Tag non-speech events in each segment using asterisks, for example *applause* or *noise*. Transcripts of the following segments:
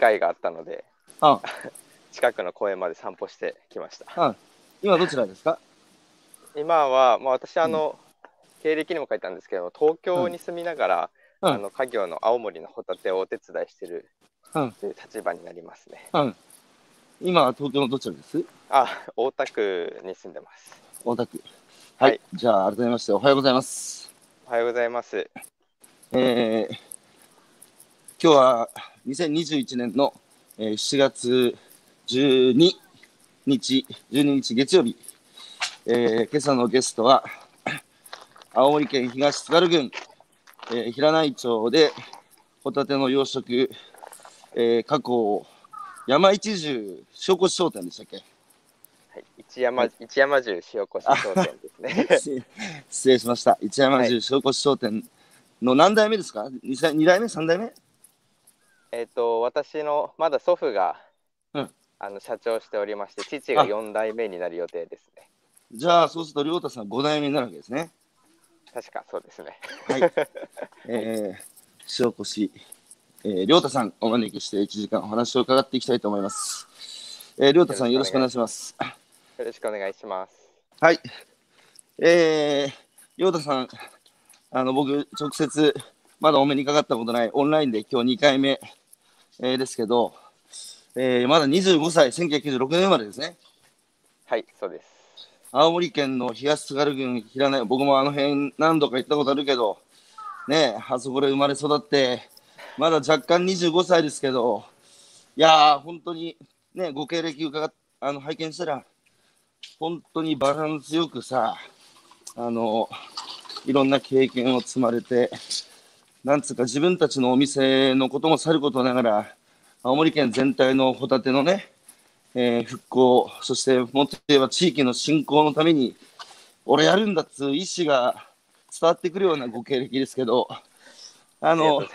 会があったので、あ *laughs* 近くの公園まで散歩してきました。あ今どちらですか？今は、まあ、私あの、経歴にも書いたんですけど東京に住みながら、うんあの家業の青森のホタテをお手伝いしてるうんという立場になりますね。うん。今は東京のどちらです？あ、大田区に住んでます。大田区。はい。はいじゃあ、改めまして、おはようございます。おはようございます。えー、今日は2021年の、えー7月12日、12日月曜日。えー、今朝のゲストは、*coughs* 青森県東津軽郡、えー平内町でホタテの養殖、えー、加工山一重塩越商店でしたっけ？はい、一山、一山重塩越商店ですね。失失礼しました。一山重塩越商店の何代目ですか？2, 二代目 ?3 代目？えっと、私のまだ祖父が、うんあの社長しておりまして、父が4代目になる予定ですね。じゃあ、そうすると、亮太さん5代目になるわけですね。確かそうですね。はい。えー、塩越、えー、亮太さんお招きして1時間お話を伺っていきたいと思います。えー、亮太さんよろしくお願いします。よろしくお願いします。はい。えー、亮太さん、あの、僕、直接、まだお目にかかったことない、オンラインで今日2回目、えーですけど、えー、まだ25歳、1996年生まれですね。はい、そうです。青森県の東津軽郡平内、僕もあの辺何度か行ったことあるけど、ねえ、あそこで生まれ育って、まだ若干25歳ですけど、いやー、本当にね、ご経歴伺っあの拝見したら、本当にバランスよくさ、あの、いろんな経験を積まれて、なんつうか自分たちのお店のこともさることながら、青森県全体のホタテのね、えー復興、そしてもっと言えば地域の振興のために、俺やるんだっつう意思が伝わってくるようなご経歴ですけど、あのい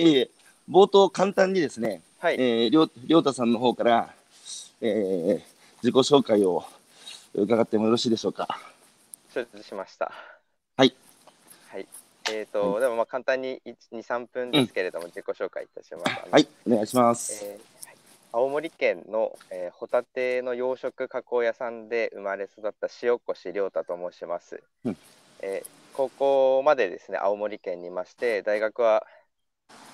えいえ冒頭簡単にですね、はい、えー、りょうりょうたさんの方から、えー自己紹介を伺ってもよろしいでしょうか。承知しました。はい。はい。えっ、と、でもまあ簡単に1 2、3分ですけれども、自己紹介いたします。はい、お願いします。えーはい。青森県の、えーホタテの養殖加工屋さんで生まれ育った塩越亮太と申します、うん。えー高校までですね青森県にいまして大学は、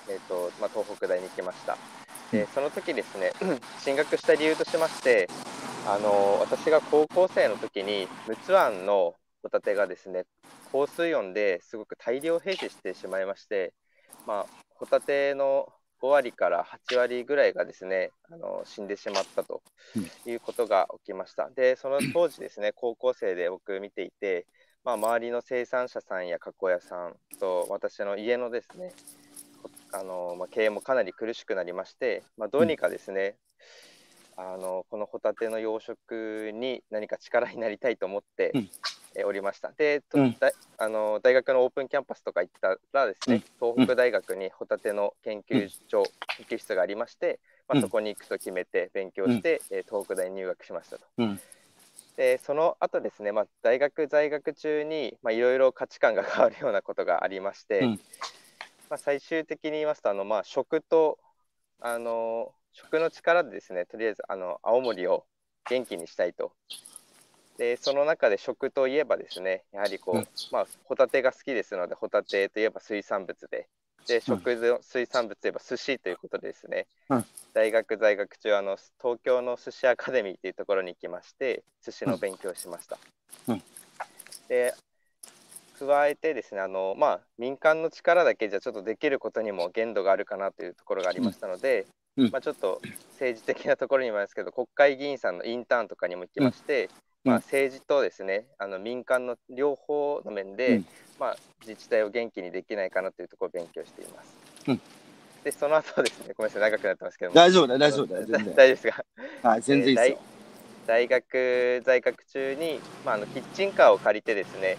えーとまあ、東北大に行きました。でその時ですね *clears throat* 進学した理由としましてあの私が高校生の時に陸奥湾のホタテがですね高水温ですごく大量閉止してしまいまして、まあ、ホタテの5割から8割ぐらいがですねあの死んでしまったということが起きました。でその当時ですね *clears throat* 高校生で僕見ていて、まあ、周りの生産者さんや加工屋さんと私の家のですねこあの、まあ、経営もかなり苦しくなりまして、まあ、どうにかですね、あのこのホタテの養殖に何か力になりたいと思って、おりました。で、とうんだあの大学のオープンキャンパスとか行ったらですね、東北大学にホタテの研究所、研究室がありまして、まあ、うんそこに行くと決めて勉強して、えー東北大に入学しましたと。うん、でその後ですね、まあ、大学在学中にまあいろいろ価値観が変わるようなことがありまして、うんまあ、最終的に言いますとあの、まあ、食とあの食の力でですねとりあえずあの青森を元気にしたいと。でその中で食といえばですねやはりこう、うん。まあ、ホタテが好きですのでホタテといえば水産物で。で食の水産物といえば寿司ということでですね、うん。大学在学中あの東京の寿司アカデミーというところに行きまして寿司の勉強をしました。うん。で加えてですねあの、まあ、民間の力だけじゃちょっとできることにも限度があるかなというところがありましたので、うん。まあ、ちょっと政治的なところにもありますけど国会議員さんのインターンとかにも行きまして、うんまあ、政治とですねあの民間の両方の面で、うんまあ、自治体を元気にできないかなというところを勉強しています。うんでその後ですねごめんなさい長くなってますけども大丈夫だよ、大丈夫だ。*laughs* 大丈夫ですか？はい、全然いいですよ。大学在学中に、まあ、あのキッチンカーを借りてですね、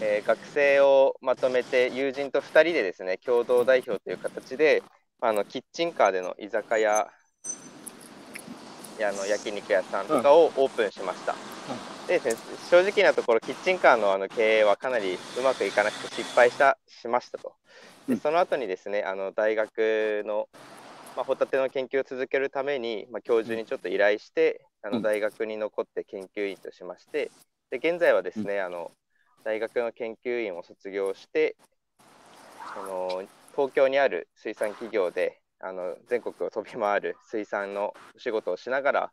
えー学生をまとめて友人と2人でですね共同代表という形であのキッチンカーでの居酒屋やあの焼肉屋さんとかをオープンしました。でですね、正直なところキッチンカーのあの経営はかなりうまくいかなくて失敗したしましたと。でうん。その後にですねあの大学のまあ、ホタテの研究を続けるために、まあ、教授にちょっと依頼して、あうん。の大学に残って研究員としまして、で現在はですね、あの大学の研究員を卒業して、その東京にある水産企業であの全国を飛び回る水産のお仕事をしながら、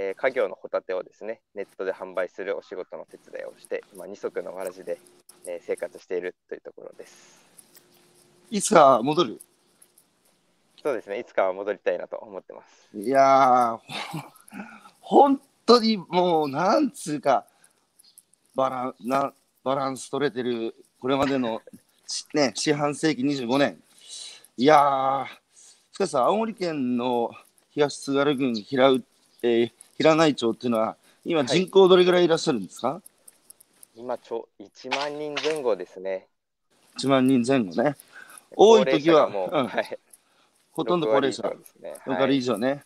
えー家業のホタテをですねネットで販売するお仕事の手伝いをして、今二足のわらじで、えー生活しているというところです。いつか戻る？そうですね、いつかは戻りたいなと思ってます。いや本当にもう、なんつうか、バランなバランス取れてる、これまでの、しね、四半世紀25年。いやー、しかしさ、青森県の東津軽郡平う、えー平内町っていうのは、今、はい人口どれぐらいいらっしゃるんですか、今ちょ、1万人前後ですね。1万人前後ね。多い時はもう、うんはい、ほとんど高齢者6割以上、ですね。6はい、割以上ね。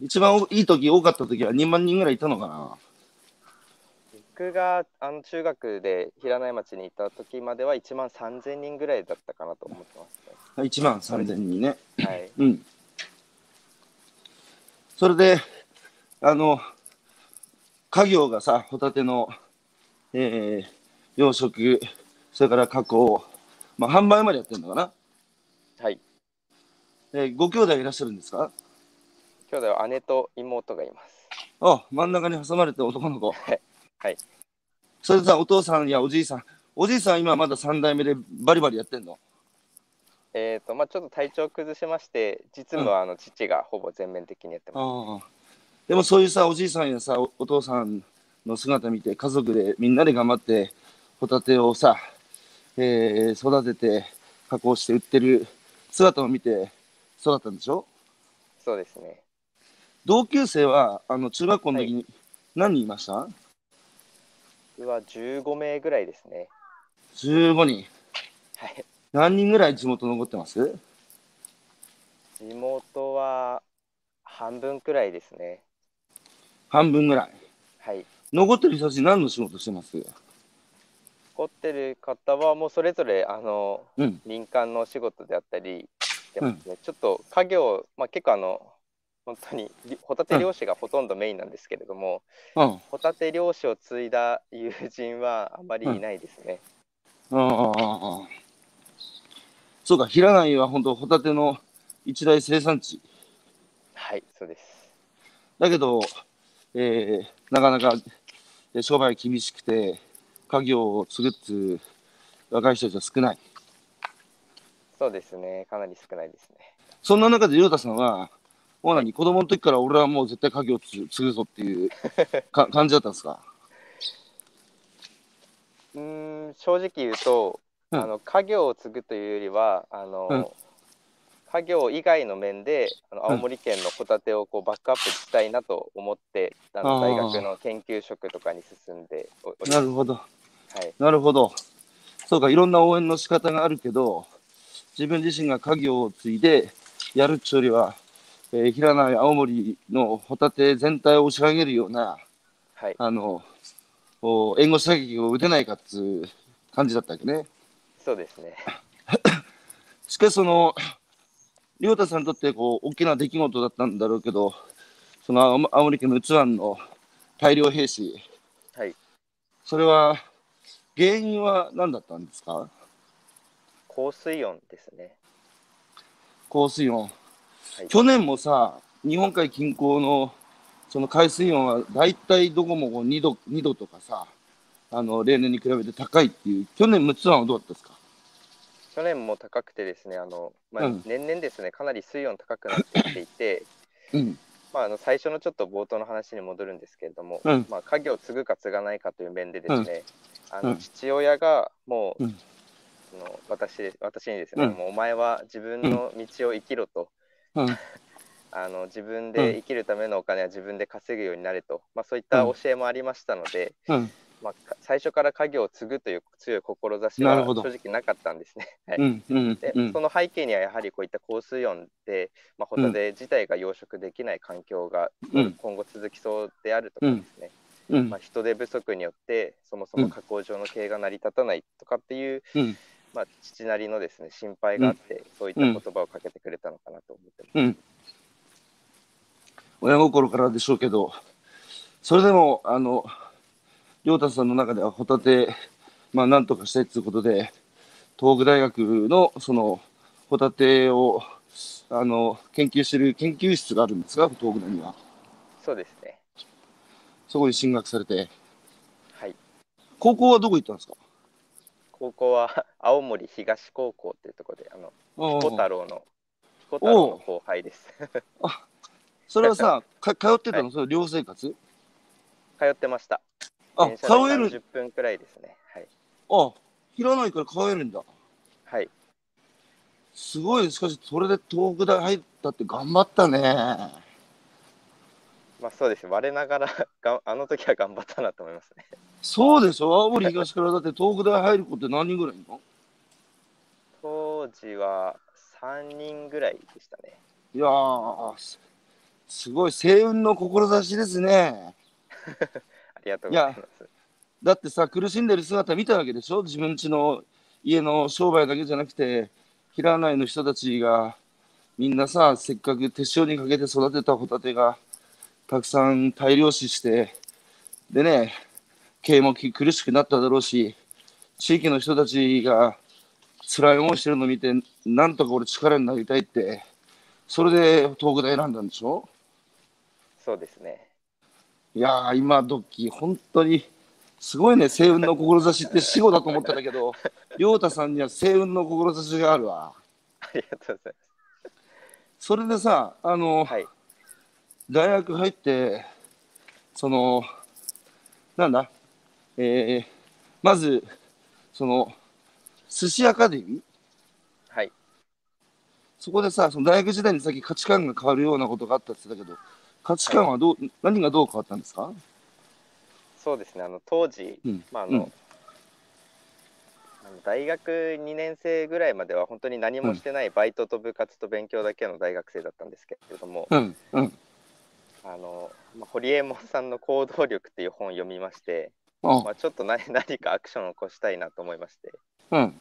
一番いい時多かった時は2万人ぐらいいたのかな？僕があの中学で平内町にいた時までは1万3000人ぐらいだったかなと思ってます1万3000人ね。ね。はい、うん。それで、あの、家業がさ、ホタテの、えー養殖、それから加工、まあ、販売までやってるのかな？はい。えーご兄弟いらっしゃるんですか？兄弟は姉と妹がいます。あ、真ん中に挟まれて男の子。はいはい。それでさ、お父さんやおじいさん、おじいさん今まだ3代目でバリバリやってんの？えっ、と、まあちょっと体調崩しまして、実務はあの父がほぼ全面的にやってます。ああ。でもそういうさ、おじいさんやさ、おお父さんの姿見て、家族でみんなで頑張って、ホタテをさ、えー育てて、加工して売ってる姿を見て育ったんでしょ？そうですね。同級生は、あの、中学校の時に何人いました、僕は15名ぐらいですね。?15 人。はい。何人ぐらい地元残ってます？地元は半分くらいですね。半分ぐらい。はい。残ってる人たち何の仕事してます？残ってる方はもうそれぞれあのうん。民間のお仕事であったりしてますね、ちょっと家業、まあ、結構あの本当にりホタテ漁師がほとんどメインなんですけれども、うん。ホタテ漁師を継いだ友人はあまりいないですね、ああああああそうか、平内は本当ホタテの一大生産地。はいそうですだけど、えーなかなかえー商売厳しくて、家業を継ぐっつう若い人たちは少ない。そうですね。かなり少ないですね。そんな中で、亮太さんは、もう何、子供の時から俺はもう絶対家業を継継ぐぞっていう *laughs* か感じだったんですか？うーん正直言うと、うん。あの家業を継ぐというよりはあの、うん家業以外の面であのうん青森県のホタテをこうバックアップしたいなと思って、あのあー大学の研究職とかに進んでおおります。なるほど。はい、なるほど。そうか、いろんな応援の仕方があるけど、自分自身が家業を継いでやるっちゅうよりは、えー、平内青森のホタテ全体を押し上げるような、はい、あの、お援護射撃を打てないかっつう感じだったわけね。そうですね。しかし、その、亮太さんにとってこう大きな出来事だったんだろうけど、その青青森県の陸奥湾の大量兵士、はい、それは、原因は何だったんですか？高水温ですね。高水温。はい、去年もさ、日本海近郊のその海水温は大体どこもこう2度 ,2 度とかさ、あの例年に比べて高いっていう、去年陸奥湾はどうだったですか？去年も高くてですね、あのまあうん。年々ですね、かなり水温高くなってきていて、うん。まあ、あの最初のちょっと冒頭の話に戻るんですけれども、うん。まあ、家業を継ぐか継がないかという面でですね、あのうん父親がもう、うん。その私私にですね、うん。もうお前は自分の道を生きろと、うん。*laughs* あの自分で生きるためのお金は自分で稼ぐようになれと、まあ、そういった教えもありましたので、うん。まあ、か最初から家業を継ぐという強い志は正直なかったんですね。*laughs* はいうん。うん。でうんそ。の背景にはやはりこういった高水温で、まあ、ホタテ自体が養殖できない環境がうん今後続きそうであるとかですね、うんまあ、人手不足によってそもそも加工場の経営が成り立たないとかっていう、うんまあ、父なりのですね、心配があって、そういった言葉をかけてくれたのかなと思ってます。うん。親心からでしょうけど、それでも、あの、亮太さんの中ではホタテ、まあ、なんとかしたいということで、東北大学の、その、ホタテを、あの、研究してる研究室があるんですか、東北大には。そうですね。そこに進学されて、はい。高校はどこ行ったんですか？高校は *laughs* 青森東高校っていうところで、あの、ああ彦太郎の、彦太郎の後輩です。それはさ、*laughs* か通ってたの、それ寮生活？通ってました。あ、電通車でえる、30分くらいですね。はい。あ、平ないから通えるんだ。はい。すごい、しかし、それで東北大入ったって頑張ったね。まあそうです。我ながら *laughs* が、あの時は頑張ったなと思いますね。そうでしょ？青森東からだって東北大入る子って何人ぐらいいるの？当時は3人ぐらいでしたね。いやー、すすごい、星雲の志ですね。*laughs* ありがとうございます。だってさ、苦しんでる姿見たわけでしょ？自分家の家の商売だけじゃなくて、平内の人たちが、みんなさ、せっかく手塩にかけて育てたホタテが、たくさん大量死して、でね、経営もき苦しくなっただろうし、地域の人たちが辛い思いしてるのを見て、なんとか俺力になりたいって、それで東北大選んだんでしょ？そうですね。いやー、今時、本当に、すごいね、星雲の志って死語だと思ってたけど、*laughs* 亮太さんには星雲の志があるわ。ありがとうございそれでさ、あの、ます。はい。大学入って、その、なんだ、えー、まず、その、寿司アカデミー？はい。そこでさ、その大学時代にさっき価値観が変わるようなことがあったって言ってたけど、価値観はどう、何がどう変わったんですか？そうですね。あの当時、うん。まああの、大学2年生ぐらいまでは本当に何もしてないバイトと部活と勉強だけの大学生だったんですけれども、うん、うん。あのまあ、堀江門さんの行動力っていう本を読みまして、あ。まあ、ちょっと何 *laughs* 何かアクションを起こしたいなと思いまして、うん、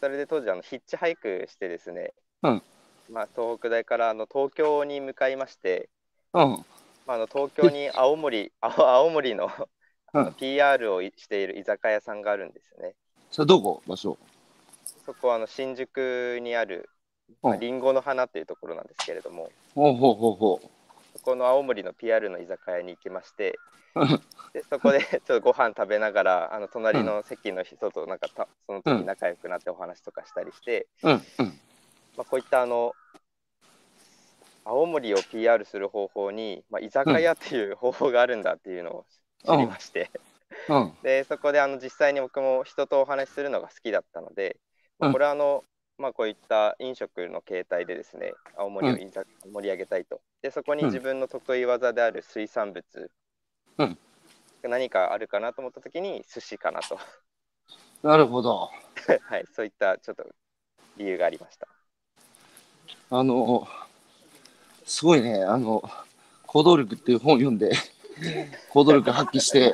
それで当時あのヒッチハイクしてですね、うん。まあ、東北大からあの東京に向かいまして、うん。まあ、あの東京に青森 *laughs* 青青森のうん PR をしている居酒屋さんがあるんですね。それどこ場所？そこはあの新宿にある、うんまあ、リンゴの花というところなんですけれども、ほうほうほうほそこの青森の PR の居酒屋に行きましてうん、でそこで *laughs* ちょっとご飯食べながら、あの隣の席の人となんかたその時仲良くなってお話とかしたりして、う。うん、うん。まあ、こういったあの青森を PR する方法に、まあ、居酒屋っていう方法があるんだっていうのを知りまして、うん、でそこであの実際に僕も人とお話しするのが好きだったので、まあうん。これはあの、まあ、こういった飲食の形態でですね青森を盛り上げたいと。でそこにうん。自分の得意技である水産物、うん。何かあるかなと思った時に寿司かなと。なるほど。*laughs* はいそういったちょっと理由がありました。あの、すごいね、あの、行動力っていう本を読んで、行動力発揮して、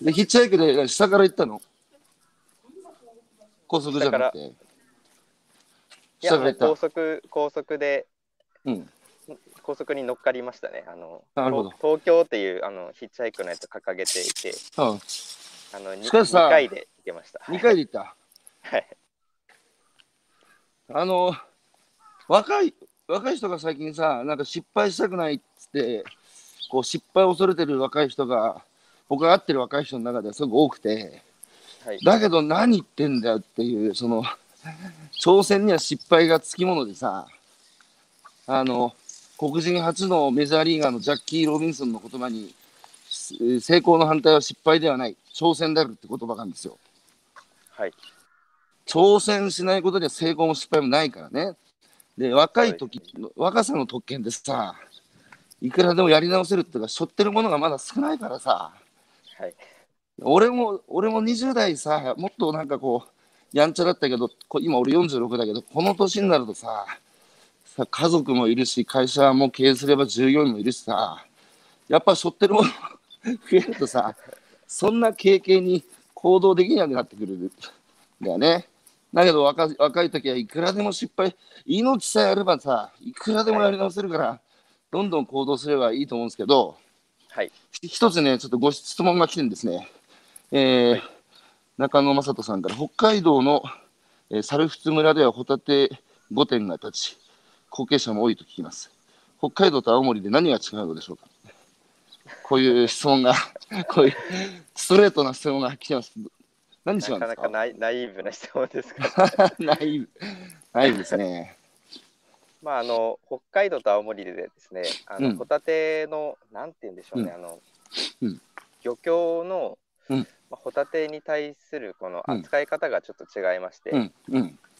で、ヒッチハイクで下から行ったの？高速じゃなくて。下から行った高。速高速でうん。高速に乗っかりましたねあのなるほど東東京っていうあのヒッチハイクのやつを掲げていてうん。あのにしかしさ2回で行けました2回で行った？*laughs* はいあの、若い、若い人が最近さ、なんか失敗したくないっつって、こう失敗を恐れてる若い人が、僕が会ってる若い人の中ではすごく多くて、はいだけど何言ってんだよっていう、その、挑戦には失敗がつきものでさ、あの、黒人初のメジャーリーガーのジャッキー・ロビンソンの言葉に、す成功の反対は失敗ではない、挑戦であるって言葉があるんですよ。はい挑戦しないことには成功も失敗もないからね。で、若い時、若さの特権でさ、いくらでもやり直せるっていうか、背負ってるものがまだ少ないからさ、はい。俺も、俺も20代さ、もっとなんかこう、やんちゃだったけど、こ今俺46だけど、この年になるとさ、さ家族もいるし、会社も経営すれば従業員もいるしさ、やっぱ背負ってるもの *laughs* 増えるとさ、そんな経験に行動できなくなってくるんだよね。だけど若若い時はいくらでも失敗、命さえあればさ、いくらでもやり直せるから、どんどん行動すればいいと思うんですけど、はい。ひ一つね、ちょっとご質問が来てるんですね。えーはい中野正人さんから、北海道の、えー猿払村ではホタテ5店が立ち、後継者も多いと聞きます。北海道と青森で何が違うのでしょうか？こういう質問が、こういうストレートな質問が来てます。何違うんですか？なかなかナイナイーブな質問ですが、*laughs* ない、ないですね。*laughs* まあ、あの北海道と青森でですね、あのうん。ホタテの、なんて言うんでしょうね、うん。あのうん。漁協の、うん。まあ、ホタテに対するこのうん。扱い方がちょっと違いまして、ま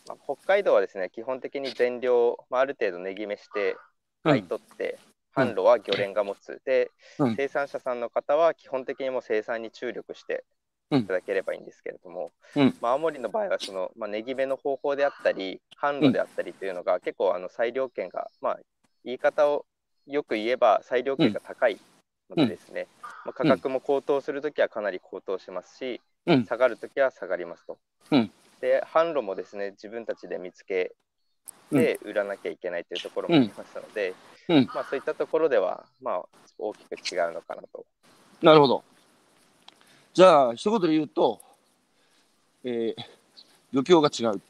あ、北海道はですね、基本的に全量、まあ、ある程度値決めしてうん、買い取って、販路は漁連が持つ。で、うん。生産者さんの方は基本的にもう生産に注力してうんいただければいいんですけれども、うん。まあ、青森の場合はその、まあ、値決めの方法であったり、販路であったりというのが、結構あの裁量権が、まあ、言い方をよく言えば裁量権が高いのでですね、まあ、価格も高騰するときはかなり高騰しますし、うん。下がるときは下がりますと。うん。で、販路もですね、自分たちで見つけて売らなきゃいけないというところもありますので、うん。まあ、そういったところでは、まあ、大きく違うのかなと。なるほど。じゃあ、一言で言うと、えー、漁協が違う。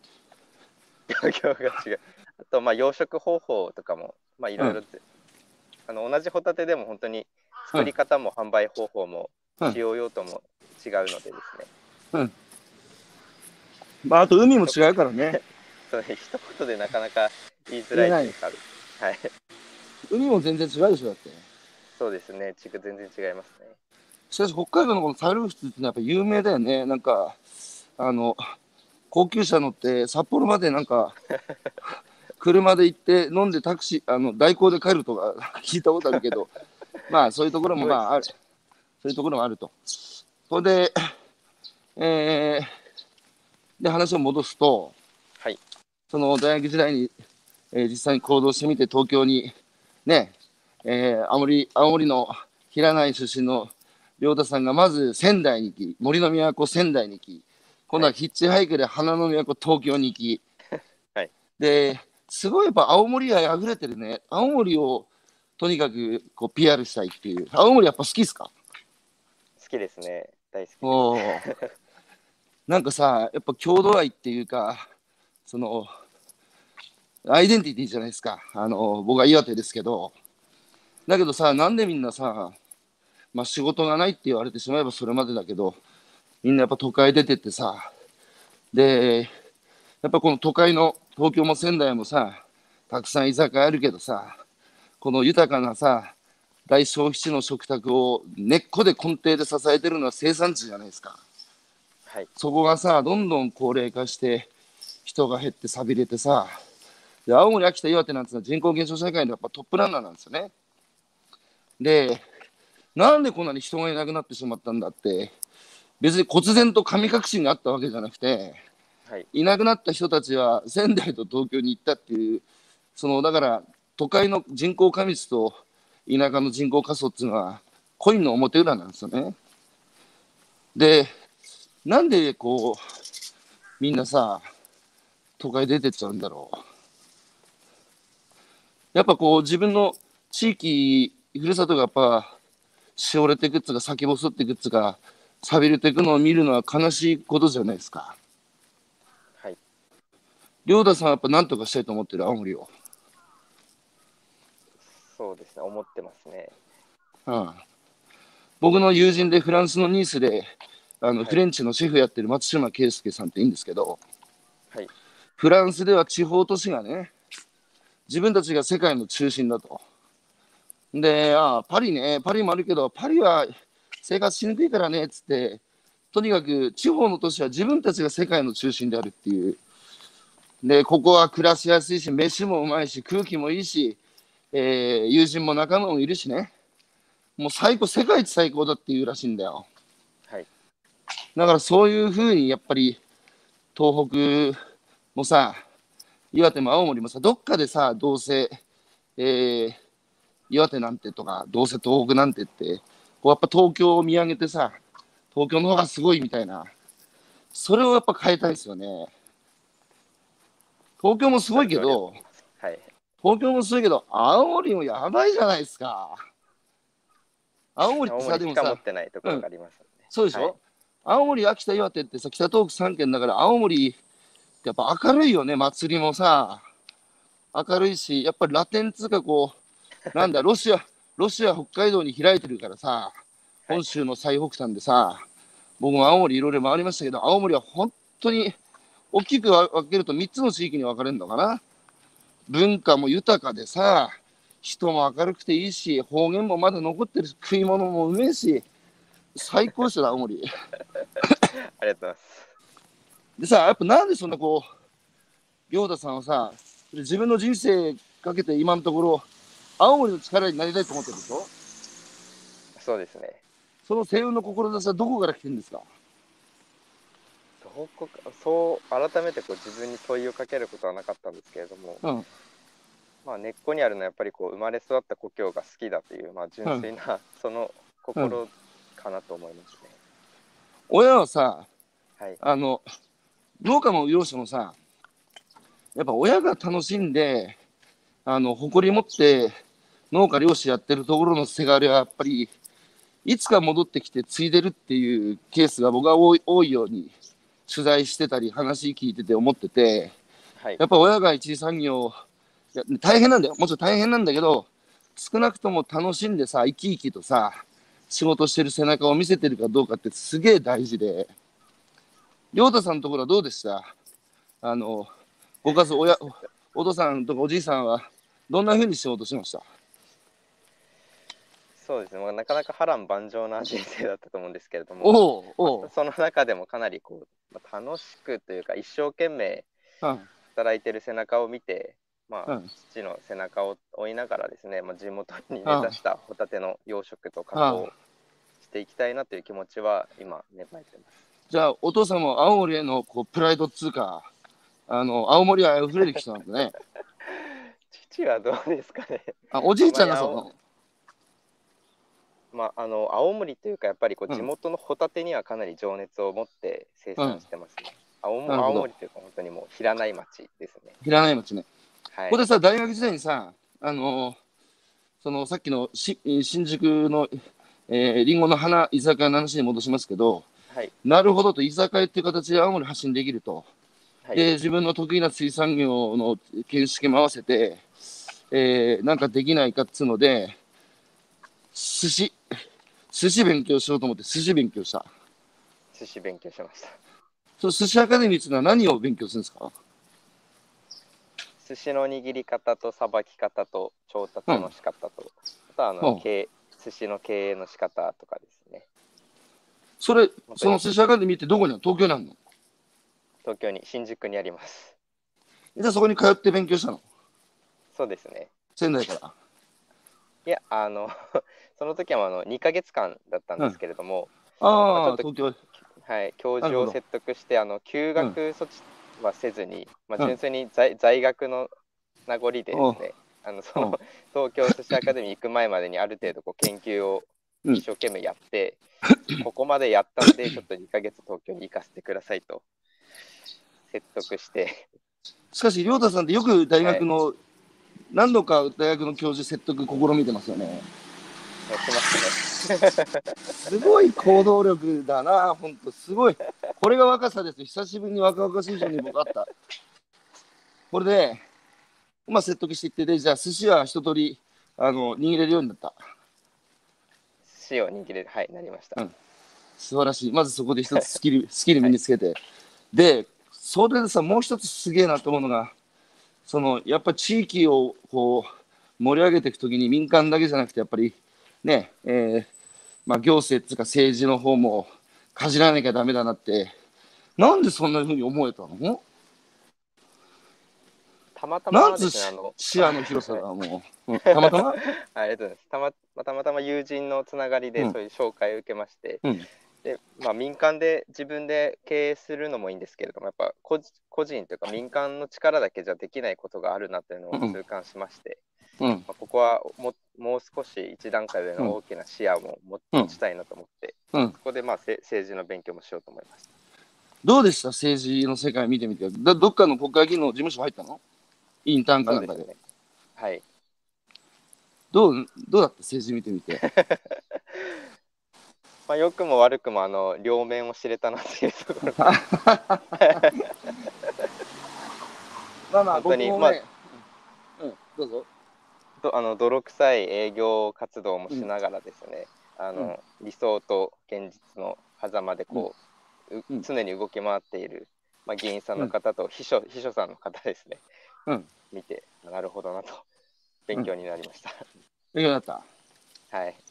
漁業が違う。あと、まあ、養殖方法とかも、まあ、いろいろって、あの同じホタテでも本当に作り方も販売方法もうん使用用途も違うのでですね、まあ、あと海も違うからね。*laughs* そうね一言でなかなか言いづらいというか、はい、海も全然違うでしょ、だって。そうですね、地区全然違いますね。しかし、北海道のこのサルフツってのはやっぱ有名だよね。なんか、あの、高級車乗って札幌までなんか、*laughs* 車で行って飲んでタクシー、あの、代行で帰るとか聞いたことあるけど、*laughs* まあ、そういうところもまあ、ある。そういうところもあると。それで、えー、で、話を戻すと、はい、その大学時代に、えー実際に行動してみて東京にね、えー青森青森の平内出身の亮太さんがまず仙台に行き森の都仙台に行き今度はヒッチハイクで花の都東京に行き、*laughs* はい。ですごいやっぱ青森愛あふれてるね。青森をとにかくこう PR したいっていう。青森やっぱ好きですか？好きですね、大好き。なんかさやっぱ郷土愛っていうかそのアイデンティティじゃないですか。あの僕は岩手ですけど。だけどさなんでみんなさまあ仕事がないって言われてしまえばそれまでだけどみんなやっぱ都会出てってさでやっぱこの都会の東京も仙台もさたくさん居酒屋あるけどさこの豊かなさ大消費地の食卓を根っこで根底で支えてるのは生産地じゃないですか。はい、そこがさ、どんどん高齢化して、人が減って寂れてさ、で青森、秋田、岩手なんてのは人口減少社会のやっぱトップランナーなんですよね。で、なんでこんなに人がいなくなってしまったんだって、別に忽然と神隠しがあったわけじゃなくて、はい、いなくなった人たちは仙台と東京に行ったっていう、そのだから都会の人口過密と田舎の人口過疎っていうのはコインの表裏なんですよね。で、なんでこう、みんなさ、都会出てっちゃうんだろう。やっぱこう自分の地域、ふるさとがやっぱ、しおれていくっつうか、先細っていくっつうか、錆びれていくのを見るのは悲しいことじゃないですか。はい、亮太さんはやっぱ何とかしたいと思ってる、青森を。そうですね、思ってますね。うん、僕の友人でフランスのニースであの、はいフレンチのシェフやってる松島圭介さんっていいんですけど、はい、フランスでは地方都市がね自分たちが世界の中心だと。でああパリねパリもあるけどパリは生活しにくいからねっつってとにかく地方の都市は自分たちが世界の中心であるっていう。でここは暮らしやすいし飯もうまいし空気もいいし、えー友人も仲間もいるしねもう最高世界一最高だっていうらしいんだよ。はい、だからそういうふうにやっぱり東北もさ岩手も青森もさどっかでさどうせ、えー岩手なんてとかどうせ東北なんてってこうやっぱ東京を見上げてさ東京の方がすごいみたいなそれをやっぱ変えたいですよね。東京もすごいけど、はい。東京もすごいけど、青森もやばいじゃないですか。青森ってさ、でもさ、しか持ってないところがありますよね。そうでしょ、はい青森、秋田、岩手ってさ、北東北3県だから、青森ってやっぱ明るいよね、祭りもさ、明るいし、やっぱりラテンつうかこう、なんだ、ロシア、ロシア、北海道に開いてるからさ、本州の最北端でさ、僕も青森いろいろ回りましたけど、青森は本当に大きく分けると3つの地域に分かれるのかな。文化も豊かでさ、人も明るくていいし、方言もまだ残ってるし、食い物もうめえし、最高ですよ、青森。ありがとうございます。でさ、やっぱなんでそんなこう、亮太さんはさ、自分の人生かけて今のところ、青森の力になりたいと思ってるでしょ？そうですね。その星雲の志はどこから来てるんですか？どこかそう改めてこう自分に問いをかけることはなかったんですけれども、うん。まあ、根っこにあるのはやっぱりこう生まれ育った故郷が好きだという、まあ、純粋な、その心かなと思いますね。親はさ、はい、あの、農家も漁師もさ、やっぱ親が楽しんで、あの、誇り持って農家漁師やってるところのせがれはやっぱり、いつか戻ってきて継いでるっていうケースが僕は多い多いように取材してたり話聞いてて思ってて、はい。やっぱ親が一次産業、いや大変なんだよ。もちろん大変なんだけど、少なくとも楽しんでさ、生き生きとさ、仕事してる背中を見せてるかどうかってすげえ大事で、亮太さんのところはどうでした？あの、ご家族、親、お父さんとかおじいさんは、どんな風に仕事しました？そうですね、まあ、なかなか波乱万丈な人生だったと思うんですけれども、おうおう、その中でもかなりこう、まあ、楽しくというか、一生懸命うん、働いてる背中を見て、まあうん父の背中を追いながらですね、まあ、地元に根ざしたホタテの養殖と加工をしていきたいなという気持ちは今、芽生えてます。じゃあ、お父さんも青森へのこうプライドっつうか、あの、青森は溢れる人なんだね。*laughs* 父はどうですかね。あ、おじいちゃんがそあんまあ、あの青森というかやっぱりこううん地元のホタテにはかなり情熱を持って生産してますね。青なるほど青森というか本当にもう平ない町ですね。平内町ね。はいここ。でさ、大学時代にさ、あのーそのさっきのし新宿の、えー、リンゴの花居酒屋の話に戻しますけど、はい。なるほどと、居酒屋っていう形で青森発信できると。はい。で、自分の得意な水産業の見識も合わせて、えーなんかできないかっつうので、寿司、寿司勉強しようと思って寿司勉強した。寿司勉強しました。その寿司アカデミーっていうのは何を勉強するんですか？寿司の握り方とさばき方と調達の仕方と、あとはあの、うん経営寿司の経営の仕方とかですね。それ、その寿司アカデミーってどこにあるの？東京にあるの？東京に新宿にあります。じゃあそこに通って勉強したの？そうですね。仙台から。いや、あの、*laughs* その時はあの2ヶ月間だったんですけれども、ああ、ちょっ東京。はい、教授を説得して、あの休学措置はせずに、まあ、うん純粋に在,、在学の名残でですね、あのそうん。の東京寿司アカデミー行く前までにある程度こう研究をうん。一生懸命やって、*laughs* ここまでやったんで、ちょっと2ヶ月東京に行かせてくださいと説得して、しかし、亮太さんってよく大学の、何度か大学の教授説得試みてますよね。やってますね。すごい行動力だな、本当すごい。これが若さです。久しぶりに若々しい人に僕あった。これで、まあ説得していって、で、じゃあ寿司は一通り、あの、握れるようになった。寿司を握れる、はい、なりました。うん素晴らしい。まずそこで一つスキル、スキル身につけて。で、それでさ、もう一つすげえなと思うのが、その、やっぱ地域をこう、盛り上げていくときに民間だけじゃなくて、やっぱり、ね、えーまあ行政っていうか政治の方もかじらなきゃダメだなって、なんでそんなふうに思えたの？たまたまあの、視野の広さだ、もう。*laughs* うんたまたま？ありがとうございます。たままあたまたま友人のつながりでうんそういう紹介を受けまして、うんでまあ、民間で自分で経営するのもいいんですけれども、やっぱ個人個人というか民間の力だけじゃできないことがあるなというのをうん痛感しまして、うん。まあ、ここはももう少し一段階上の大きな視野も持ちたいなと思って、うんそこでまあせ政治の勉強もしようと思いました。どうでした？政治の世界見てみて。だどっかの国会議員の事務所入ったの？インターンかなんかで。ね。はい。どう、どうだった？政治見てみて。*laughs* まあ、良くも悪くもあの両面を知れたなっていうところ。*laughs* まあまあ、本当にま僕もね、うん、どうぞ。とあの泥臭い営業活動もしながらですね、あの理想と現実の狭間でこう、ううん。常に動き回っている、まあ、議員さんの方と秘書,、秘書さんの方ですね、うん。見てなるほどなと。勉強になりました、いかがだった。はい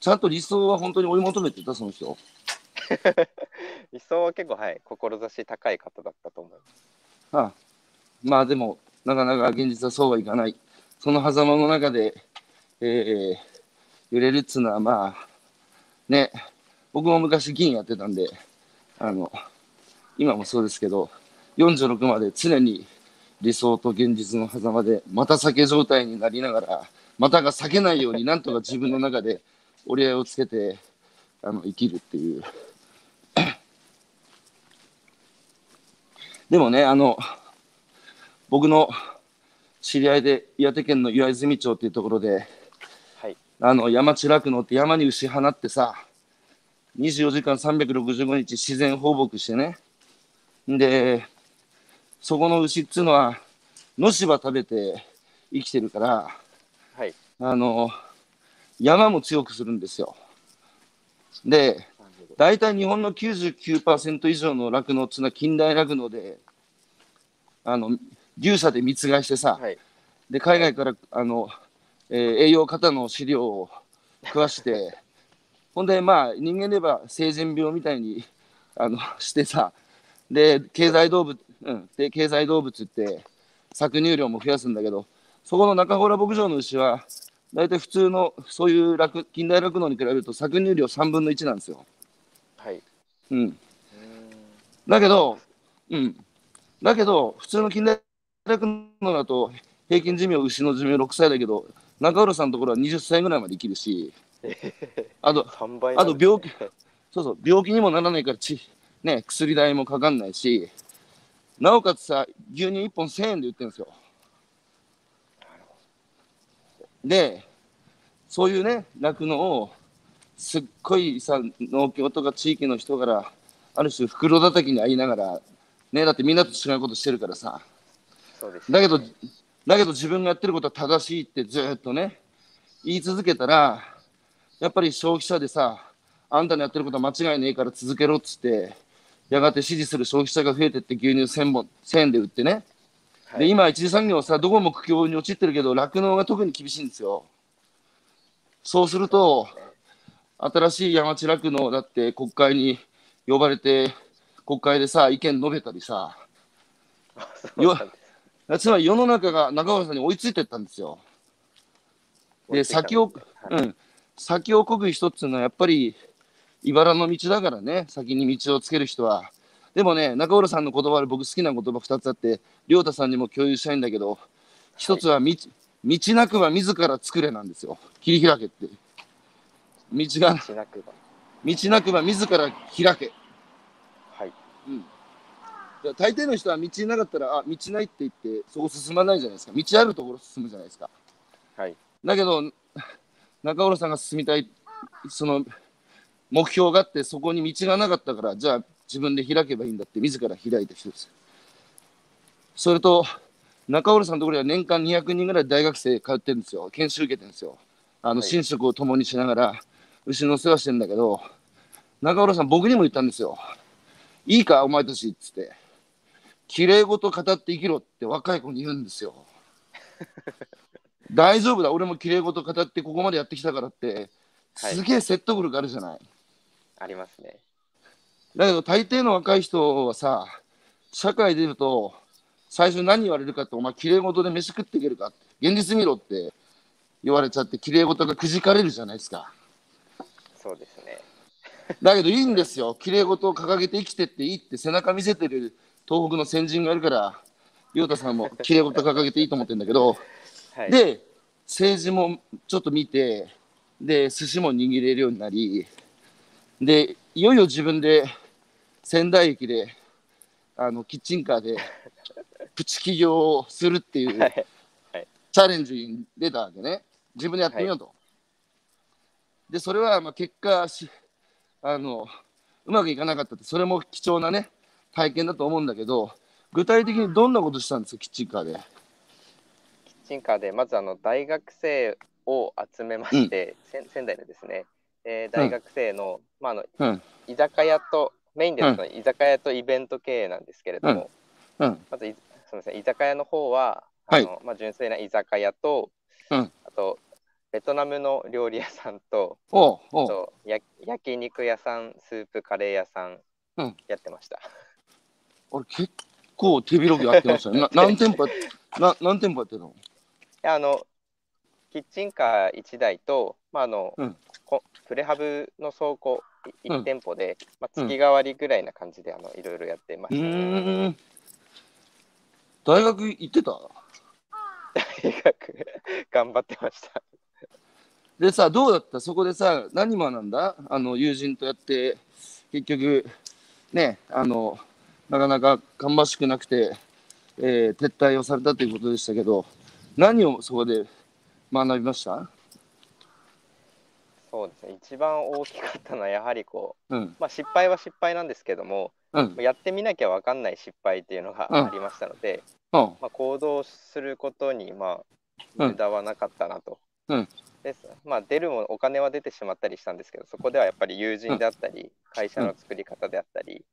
ちゃんと理想は本当に追い求めてた、その人。*laughs* 理想は結構はい志高い方だったと思いますああまあでも、なかなか現実はそうはいかない。その狭間の中で、えー揺れるっつうのは、まあ、ね、僕も昔議員やってたんで、あの、今もそうですけど、46まで常に理想と現実の狭間で、また酒状態になりながら、またが避けないように、なんとか自分の中で折り合いをつけて、あの、生きるっていう。*coughs* でもね、あの、僕の知り合いで岩手県の岩泉町っていうところで、はいあの山地酪農って山に牛放ってさ、24時間365日自然放牧してね。で、そこの牛っつうのは、野芝食べて生きてるから、はいあの、山も強くするんですよ。で、大体日本の99%以上の酪農っつうのは近代酪農で、あの、牛舎で密飼いしてさ、はいで海外からあの、えー栄養過多の飼料を食わしてほんでまあ人間で言えば成人病みたいにあのしてさで経済動物、うん、で経済動物って搾乳量も増やすんだけどそこの中洞牧場の牛は大体普通のそういう酪近代酪農に比べると搾乳量3分の1なんですよ。はい。うん、んだけど、うん。だけど、普通の近代酪農だと、平均寿命、牛の寿命6歳だけど、中浦さんのところは20歳ぐらいまで生きるし、あと、3倍あと病気、そうそう、病気にもならないからち、ね、薬代もかかんないし、なおかつさ、牛乳1本1000円で売ってるんですよ。で、そういうね、酪農を、すっごいさ、農協とか地域の人から、ある種袋叩きに遭いながら、ね、だってみんなと違うことしてるからさ、そうですだけど、だけど自分がやってることは正しいってずーっとね、言い続けたら、やっぱり消費者でさ、あんたのやってることは間違いねえから続けろっつって、やがて支持する消費者が増えてって牛乳1000本、1000円で売ってね。はいで、今、一次産業はさ、どこも苦境に陥ってるけど、酪農が特に厳しいんですよ。そうすると、新しい山地酪農だって国会に呼ばれて、国会でさ、意見述べたりさ、つまり世の中が中川さんに追いついてったんですよ。で、先を、はいうん、先をこぐ人っていうのはやっぱり茨の道だからね、先に道をつける人は。でもね、中浦さんの言葉で僕好きな言葉2つあって、亮太さんにも共有したいんだけど、一つは道、道なくは自ら作れなんですよ。切り開けって。道が、しなくば道なくは自ら開け。はいうん。大抵の人は道なかったら、あ、道ないって言って、そこ進まないじゃないですか。道あるところ進むじゃないですか。はいだけど、中浦さんが進みたい、その、目標があって、そこに道がなかったから、じゃあ自分で開けばいいんだって、自ら開いた人ですよ。それと、中浦さんのところには年間200人ぐらい大学生通ってるんですよ。研修受けてるんですよ。あの、はい寝食を共にしながら、牛の世話してるんだけど、中浦さん、僕にも言ったんですよ。いいか、お前たち、っつって。綺麗事語って生きろって若い子に言うんですよ。*laughs* 大丈夫だ、俺も綺麗事語ってここまでやってきたからって、はいすげえ説得力あるじゃない。ありますねだけど大抵の若い人はさ、社会出ると、最初に何言われるかって、お前綺麗事で飯食っていけるかって、現実見ろって言われちゃって、綺麗事がくじかれるじゃないですか。そうですねだけどいいんですよ。綺麗事を掲げて生きてっていいって背中見せてる東北の先人がいるから、陽太さんも綺麗事掲げていいと思ってるんだけど、はいで、政治もちょっと見て、で、寿司も握れるようになり、で、いよいよ自分で仙台駅であのキッチンカーでプチ起業をするっていうはい。チャレンジに出たわけね。自分でやってみようと、でそれはまあ結果しあのうまくいかなかったってそれも貴重なね体験だと思うんだけど具体的にどんなことしたんですかキッチンカーで？キッチンカーでまずあの大学生を集めまして、せん仙台のですね、えー大学生の,、まあ、あのうん居酒屋とメインでの居酒屋とイベント経営なんですけれども、うん。まずいすみません居酒屋の方ははい。あの、まあ、純粋な居酒屋と、うん。あとベトナムの料理屋さんとおとや焼肉屋さんスープカレー屋さんうん。やってました、俺結構手広くやってましたねな何店舗やな何店舗やってるの？あのキッチンカー1台と、まああのうん。こプレハブの倉庫いうん。1店舗で、まあ、うん。月替わりぐらいな感じで、あのいろいろやってまうした、大学行ってた？大学頑張ってました。でさどうだった？そこでさ何学んだ？あの友人とやって結局ねあのなかなか芳しくなくて、えー撤退をされたということでしたけど何をそこで学びました？そうですね。一番大きかったのはやはりこう、うん。まあ、失敗は失敗なんですけどもうん。やってみなきゃ分かんない失敗っていうのがうん。ありましたので、うん。まあ、行動することにまうん。あ無駄はなかったなと。うん。です。まあ、出るもお金は出てしまったりしたんですけどそこではやっぱり友人であったり、会社の作り方であったり、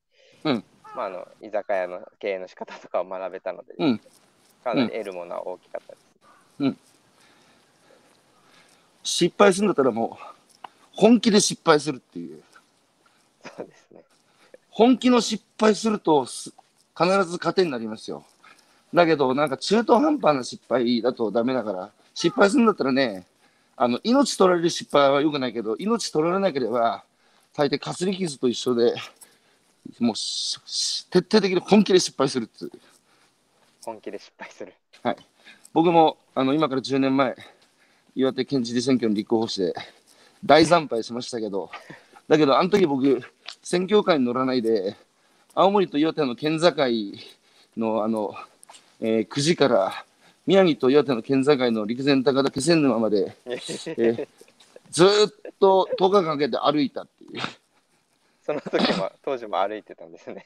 うん。まあ、あの居酒屋の経営の仕方とかを学べたので、うん。かなり得るものは大きかったです。失敗するんだったらもう本気で失敗するっていうそうですね。本気の失敗するとす必ず糧になりますよ。だけど、なんか中途半端な失敗だとダメだから、失敗するんだったらね、あの、命取られる失敗は良くないけど、命取られなければ、大抵かすり傷と一緒で、もう徹底的に本気で失敗するっていう。本気で失敗する。僕も、あの、今から10年前、岩手県知事選挙に立候補して、大惨敗しましたけど、だけど、あの時僕、選挙カーに乗らないで、青森と岩手の県境の、あの、えー9時から、宮城と岩手の県境の陸前高田気仙沼まで、えーずーっと10日間かけて歩いたっていう。その時も当時も歩いてたんですね。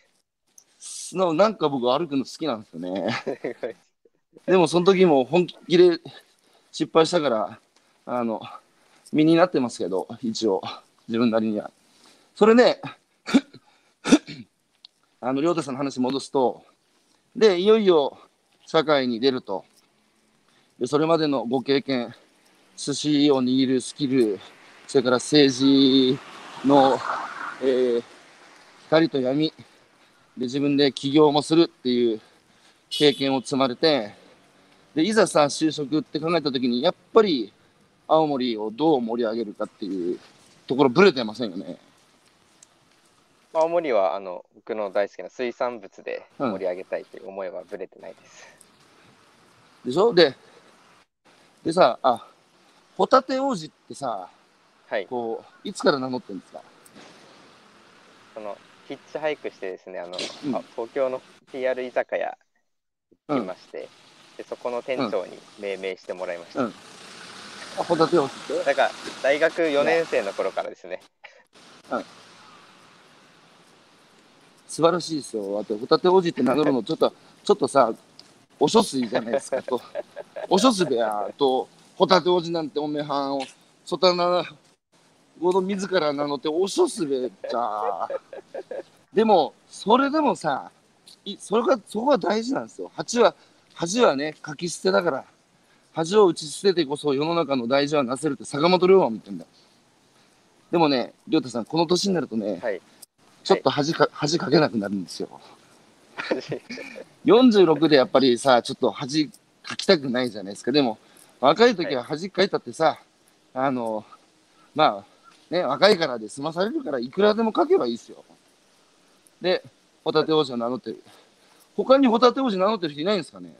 ななんか僕歩くの好きなんですよね。*laughs* でもその時も本気で失敗したから、あの、身になってますけど、一応、自分なりには。それね、*coughs* あの、亮太さんの話戻すと、で、いよいよ社会に出ると。で、それまでのご経験、寿司を握るスキル、それから政治の、えー光と闇、で、自分で起業もするっていう経験を積まれて、で、いざさ、就職って考えたときに、やっぱり青森をどう盛り上げるかっていうところ、ぶれてませんよね。まあ青森はあの僕の大好きな水産物で盛り上げたいという思いはぶれてないです。でしょ？で、でさ、あ、ホタテ王子ってさ、はい。こう、いつから名乗ってるんですか？そのヒッチハイクしてですね、あの、うんあ東京の PR 居酒屋行きまして、でそこの店長に命名してもらいました。うんあホタテ王子って？だから大学4年生の頃からですね。素晴らしいですよ。あと、ホタテ王子って名乗るの、ちょっと、ちょっとさ、お処水じゃないですか。と、*laughs* お処水でや、と、ホタテ王子なんておめはんを、そたな、ごの自ら名乗って、お処水べじゃ。でも、それでもさ、いそれが、そこが大事なんですよ。恥は、恥はね、書き捨てだから、恥を打ち捨ててこそ世の中の大事はなせるって坂本龍馬も言ってんだよ。でもね、亮太さん、この年になるとね、はい。ちょっと恥か、恥かけなくなるんですよ。46でやっぱりさ、ちょっと恥かきたくないじゃないですか。でも、若い時は恥かいたってさ、あの、まあ、ね、若いからで済まされるから、いくらでも書けばいいですよ。で、ホタテ王子を名乗ってる。他にホタテ王子名乗ってる人いないんですかね？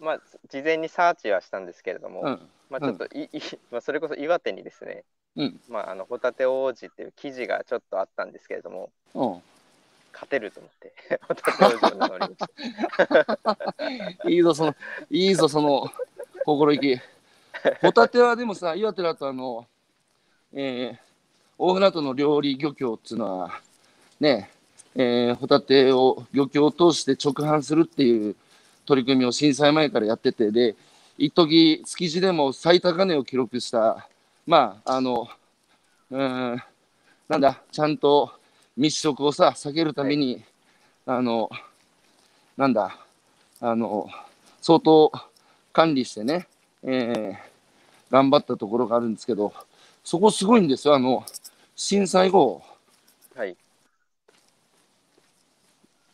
まあ、事前にサーチはしたんですけれども、うん。まあ、ちょっとい、い *laughs* まあ、それこそ岩手にですね、うんまあ、あのホタテ王子っていう記事がちょっとあったんですけれども、うん。勝てると思って、*laughs* ホタテ王子を名乗りました。*laughs* いいぞ、その、いいぞ、その、心意気。ホタテはでもさ、岩手だとあの、えー、大船渡の料理漁協っていうのは、ね、えー、ホタテを漁協を通して直販するっていう取り組みを震災前からやってて、で、一時築地でも最高値を記録した、まあ、あの、うーん、なんだ、ちゃんと密食をさ、避けるために、あの、なんだ、あの、相当管理してね、えー頑張ったところがあるんですけど、そこすごいんですよ、あの、震災後、はい、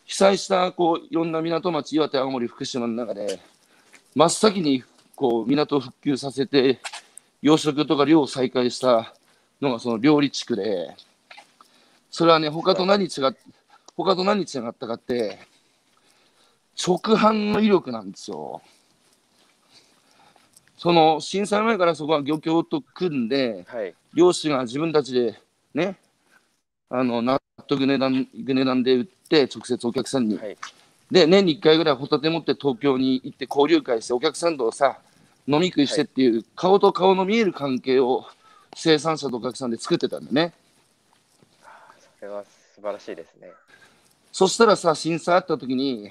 被災したこういろんな港町、岩手、青森、福島の中で、真っ先にこう港を復旧させて、養殖とか漁を再開したのがその料理地区で、それはね、他と何違っ他と何違ったかって、直販の威力なんですよ。その震災前からそこは漁協と組んで、はい、漁師が自分たちでね、あの納得値段値段で売って、直接お客さんに。はい、で、年に1回ぐらいホタテ持って東京に行って交流会して、お客さんとさ、飲み食いしてっていう、顔と顔の見える関係を生産者とお客さんで作ってたんだね。それは素晴らしいですね。そしたらさ、震災あった時に、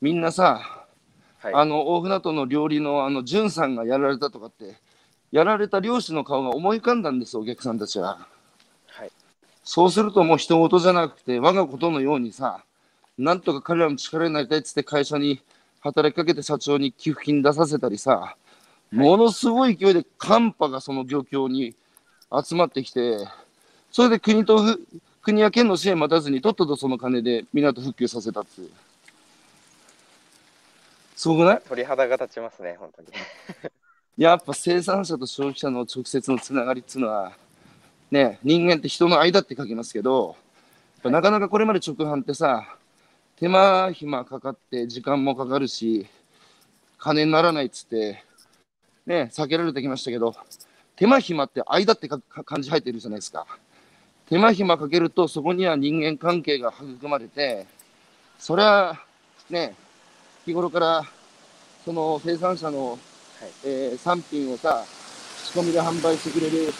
みんなさ、はい、あの大船渡の料理のあの潤さんがやられたとかって、やられた漁師の顔が思い浮かんだんですよ、お客さんたちは。はい、そうするともう人事じゃなくて、我がことのようにさ、なんとか彼らの力になりたいっつって会社に働きかけて社長に寄付金出させたりさ、ものすごい勢いで寒波がその漁協に集まってきて、それで国とふ国や県の支援待たずに、とっととその金で港復旧させたっていう。すごくない？鳥肌が立ちますね、本当に。*laughs* やっぱ生産者と消費者の直接のつながりっていうのは、ね、人間って人の間って書きますけど、なかなかこれまで直販ってさ、手間暇かかって時間もかかるし、金にならないっつって、ね、避けられてきましたけど、手間暇って間ってかか漢字入ってるじゃないですか。手間暇かけるとそこには人間関係が育まれて、それはね、日頃からその生産者のはい、えー産品をさ、仕込みで販売してくれる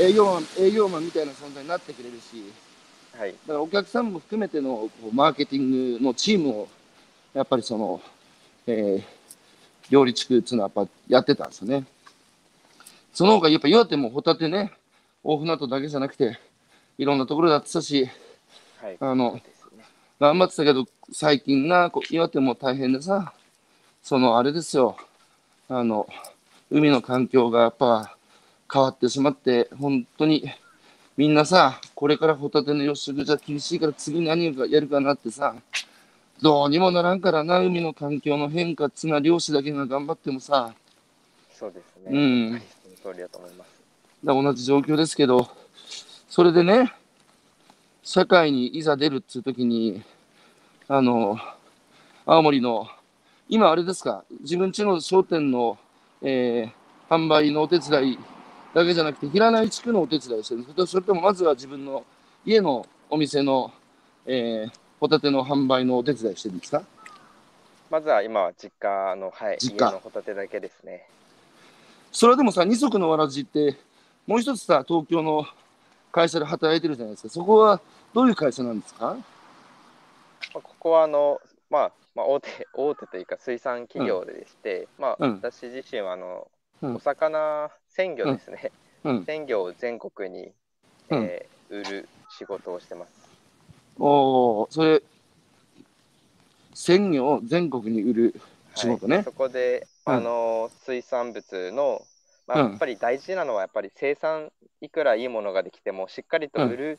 営業マン営業マンみたいな存在になってくれるし、はい、だからお客さんも含めてのこうマーケティングのチームを、やっぱりその、えー料理地区っていうのはやっぱやってたんですよね。その他、やっぱ岩手もホタテね、大船渡だけじゃなくて、いろんなところでやってたし、はい、あのね。頑張ってたけど、最近な、こう岩手も大変でさ、そのあれですよ、あの、海の環境がやっぱ変わってしまって、本当にみんなさ、これからホタテの養殖じゃ厳しいから次何をやるかなってさ、どうにもならんからな、海の環境の変化っつうのは漁師だけが頑張ってもさ、そうですね。うんはい、その通りだと思います。だ同じ状況ですけど、それでね、社会にいざ出るっていう時に、あの、青森の、今あれですか、自分家の商店の、えー販売のお手伝いだけじゃなくて、平内地区のお手伝いをしてる。んですかそれともまずは自分の家のお店の、えーホタテの販売のお手伝いしてるんですか？まずは今は実家の、はい、実家。家のホタテだけですね。それはでもさ、二足のわらじって、もう一つさ、東京の会社で働いてるじゃないですか。そこはどういう会社なんですか？まあ、ここはあの、まあ、まあ、大手、大手というか水産企業でして、まあ、うん。私自身はあの、うん。お魚、鮮魚ですね。うん。鮮魚を全国に、うん。えー売る仕事をしてます。おお、それ、鮮魚を全国に売る仕事ね。はい、そこで、うん。あの水産物の、まあ、うん。やっぱり大事なのはやっぱり生産いくらいいものができてもしっかりと売る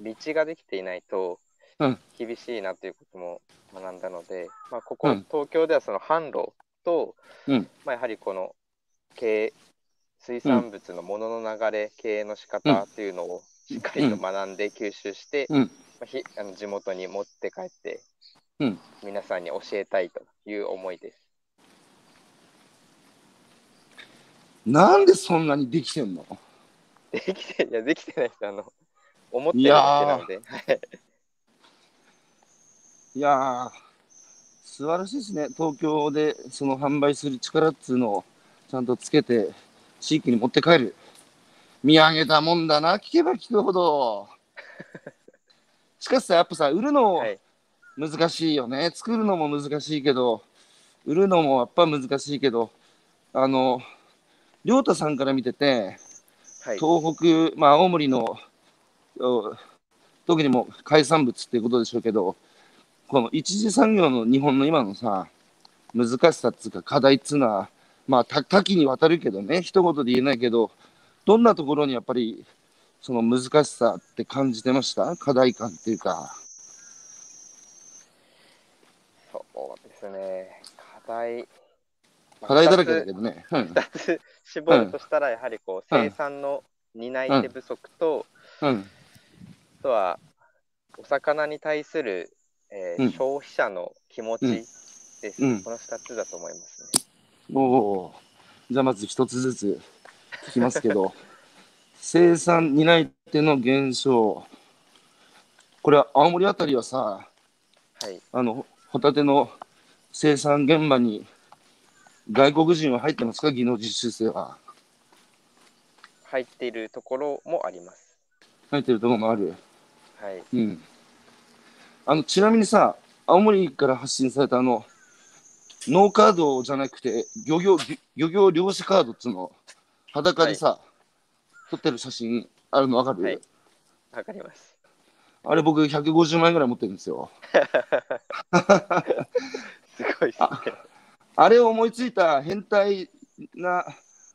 道ができていないとうん。厳しいなということも学んだので、まあ、ここ、うん。東京ではその販路と、うん。まあ、やはりこの経営水産物のものの流れ、経営の仕方っていうのをしっかりと学んで吸収して、あ、ひあの地元に持って帰って、うん皆さんに教えたいという思いです。なんでそんなにできてんの？できて、いや、できてない。あの、思ってるだけなので。はいいやー、素晴らしいですね。東京でその販売する力っつうのをちゃんとつけて、地域に持って帰る。見上げたもんだな、聞けば聞くほど。*laughs* しかしさ、やっぱさ、売るのはい。難しいよね。作るのも難しいけど、売るのもやっぱ難しいけど、あの、亮太さんから見てて、はい。東北、まあ、青森のお特にもう海産物っていうことでしょうけど、この一次産業の日本の今のさ、難しさっつうか課題っつうのは、まあ、多多岐にわたるけどね、一言で言えないけど、どんなところにやっぱりその難しさって感じてました？課題感っていうか。そうですね。課題。まあ課題だらけだけどね。うん。二つ二つ絞るとしたら、やはりこううん生産の担い手不足と、うん。あとはお魚に対する、えーうん消費者の気持ちです、うんこの2つだと思いますね。おお。じゃあまず一つずつ聞きますけど、*laughs* 生産担い手の減少。これは青森あたりはさ、はい。あの、ホタテの生産現場に外国人は入ってますか？技能実習生は。入っているところもあります。入ってるところもある。はい。うん。あの、ちなみにさ、青森から発信されたあの、ノーカードじゃなくて、漁業、漁業漁師カードっつうの、裸でさ、撮ってる写真あるのわかる、はいわかります。あれ僕150枚ぐらい持ってるんですよ。すごいですね。あれを思いついた変態な、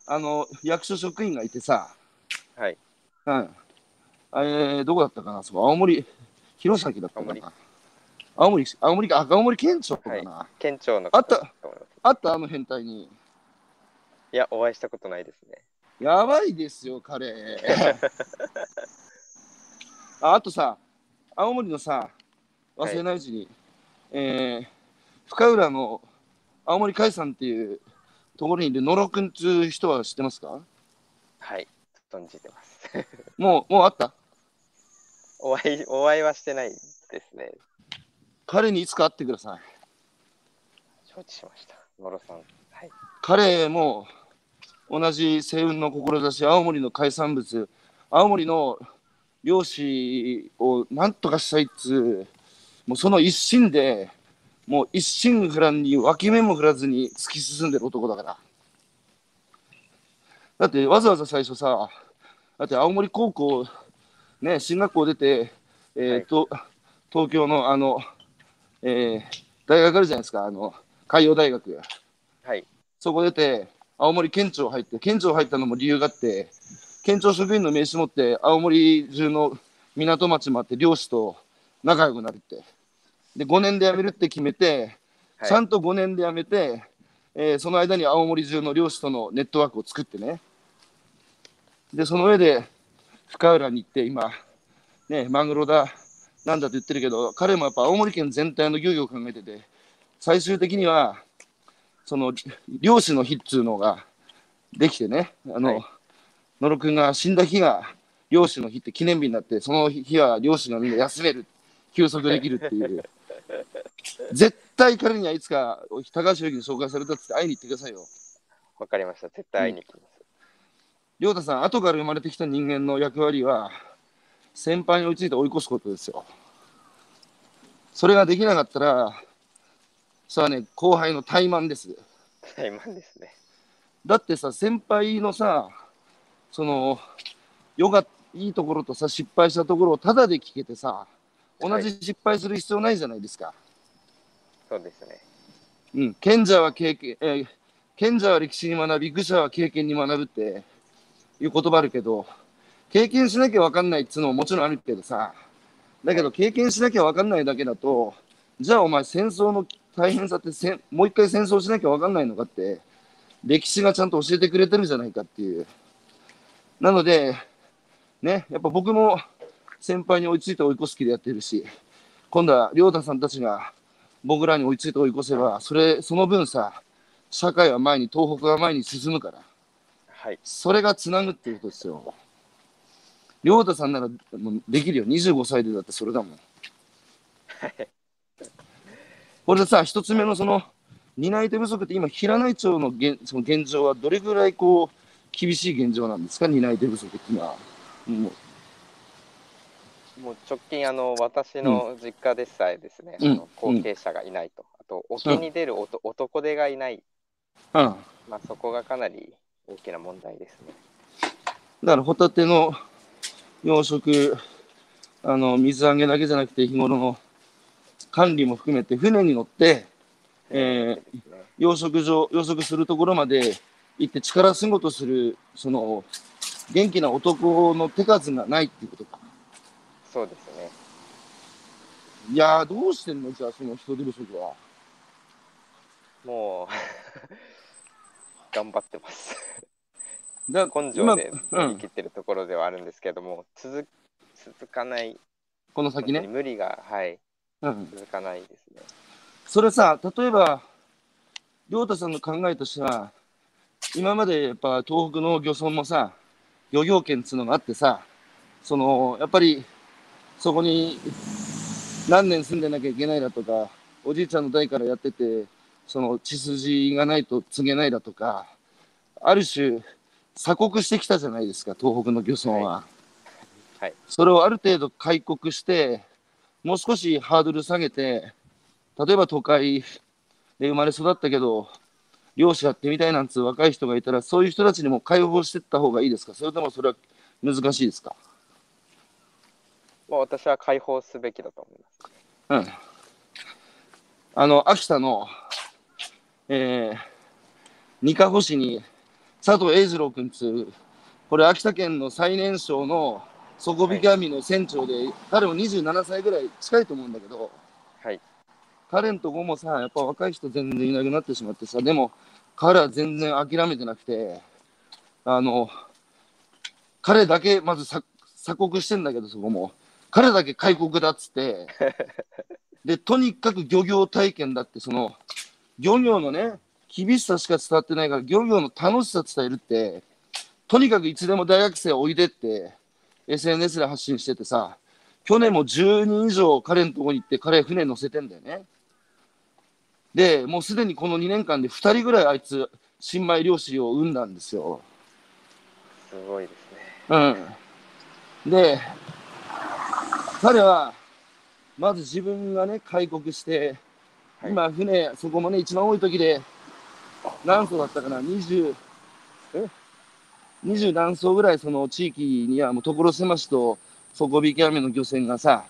あの、役所職員がいてさ、はい。うん。あれ、どこだったかな？そこ、青森、弘前だったか青森な青森、青森か、あ青森県庁かな、県庁のあったあったあの変態に。いや、お会いしたことないですね。やばいですよ、彼。*laughs* ああとさ、青森のさ、忘れないうちに、えー深浦の青森海産っていうところにいる野呂くんっていう人は知ってますか？はい。存じてます。もう、もうあった？*laughs* お会い、お会いはしてないですね。彼にいつか会ってください。承知しました。野呂さん。はい。彼も同じ星雲の志、青森の海産物、青森の漁師をなんとかしたいっつう、もうその一心で、もう一心不乱に脇目も振らずに突き進んでる男だから。だってわざわざ最初さ、だって青森高校、ね、進学校出て、えーと東京のあの、えー大学あるじゃないですか、あの海洋大学。はい。そこ出て、青森県庁入って、県庁入ったのも理由があって、県庁職員の名刺持って、青森中の港町もあって、漁師と仲良くなるって。で、5年で辞めるって決めて、はいちゃんと5年で辞めて、えーその間に青森中の漁師とのネットワークを作ってね。で、その上で、深浦に行って、今、ね、マグロだ、なんだと言ってるけど、彼もやっぱ青森県全体の漁業を考えてて、最終的には、その漁師の日っつうのができてね、あの、はい野呂君が死んだ日が漁師の日って記念日になって、その日は漁師がみんな休める、休息できるっていう。*laughs* 絶対彼にはいつか高橋由紀に紹介されたって会いに行ってくださいよ。わかりました。絶対会いに行きます。亮太さん、後から生まれてきた人間の役割は、先輩に追いついて追い越すことですよ。それができなかったら、それはね、後輩の怠慢です。怠慢ですね。だってさ、先輩のさ、その、よがいいところとさ、失敗したところをただで聞けてさ、同じ失敗する必要ないじゃないですか。そうですね。うん、賢者は経験、えー賢者は歴史に学び、愚者は経験に学ぶっていう言葉あるけど、経験しなきゃ分かんないっつうのももちろんあるけどさ、だけど経験しなきゃ分かんないだけだと、じゃあお前戦争の大変さってせんもう一回戦争しなきゃ分かんないのかって、歴史がちゃんと教えてくれてるじゃないかっていう。なので、ね、やっぱ僕も先輩に追いついて追い越す気でやってるし、今度は亮太さんたちが僕らに追いついて追い越せば、それ、その分さ、社会は前に、東北は前に進むから、はい。それがつなぐっていうことですよ。亮太さんならもうできるよ。25歳でだってそれだもん。これでさ、一つ目のその、担い手不足って今、平内町の現その現状はどれぐらいこう、厳しい現状なんですか、担い手不足って今。もうもう直近、あの私の実家でさえですね、うん後継者がいないと、あと、沖に出るおと男手がいない、うん。まあ、そこがかなり大きな問題ですね。だからホタテの養殖、あの水揚げだけじゃなくて日頃の管理も含めて船に乗って、えー養殖場、養殖するところまで行って力仕事する、その元気な男の手数がないっていうことか。そうですね。いやー、どうしてんの？じゃあ、その人手不足は。もう *laughs* 頑張ってます。だ根性でうん乗り切、ってるところではあるんですけども、続続かない、この先ね。無理が、はい、うん。続かないですね。それさ、例えば、亮太さんの考えとしては、今までやっぱ東北の漁村もさ、漁業権っつうのがあってさ、その、やっぱり、そこに何年住んでなきゃいけないだとか、おじいちゃんの代からやってて、その血筋がないと告げないだとか、ある種、鎖国してきたじゃないですか、東北の漁村は。はいそれをある程度開国して、もう少しハードル下げて、例えば都会で生まれ育ったけど、漁師やってみたいなんつう若い人がいたら、そういう人たちにも解放していった方がいいですか？それともそれは難しいですか？まあ、私は解放すべきだと思います。うん。あの、秋田の、えー、二カ保市に佐藤栄二郎君つう、これ秋田県の最年少の底引き網の船長で、彼も27歳ぐらい近いと思うんだけど、はい。彼んとこもさ、やっぱ若い人全然いなくなってしまってさ、でも彼は全然諦めてなくて、あの、彼だけまずさ鎖国してんだけど、そこも。彼だけ開国だっつって、*laughs* で、とにかく漁業体験だって、その、漁業のね、厳しさしか伝わってないから、漁業の楽しさ伝えるって、とにかくいつでも大学生おいでって、SNS で発信しててさ、去年も10人以上彼のとこに行って、彼船乗せてんだよね。で、もうすでにこの2年間で2人ぐらいあいつ、新米漁師を生んだんですよ。すごいですね。うん。で、彼は、まず自分がね、開国して、はい今、船、そこもね、一番多い時で、何艘だったかな、20、え ?20 何艘ぐらい、その地域には、もう所狭しと底引き網の漁船がさ、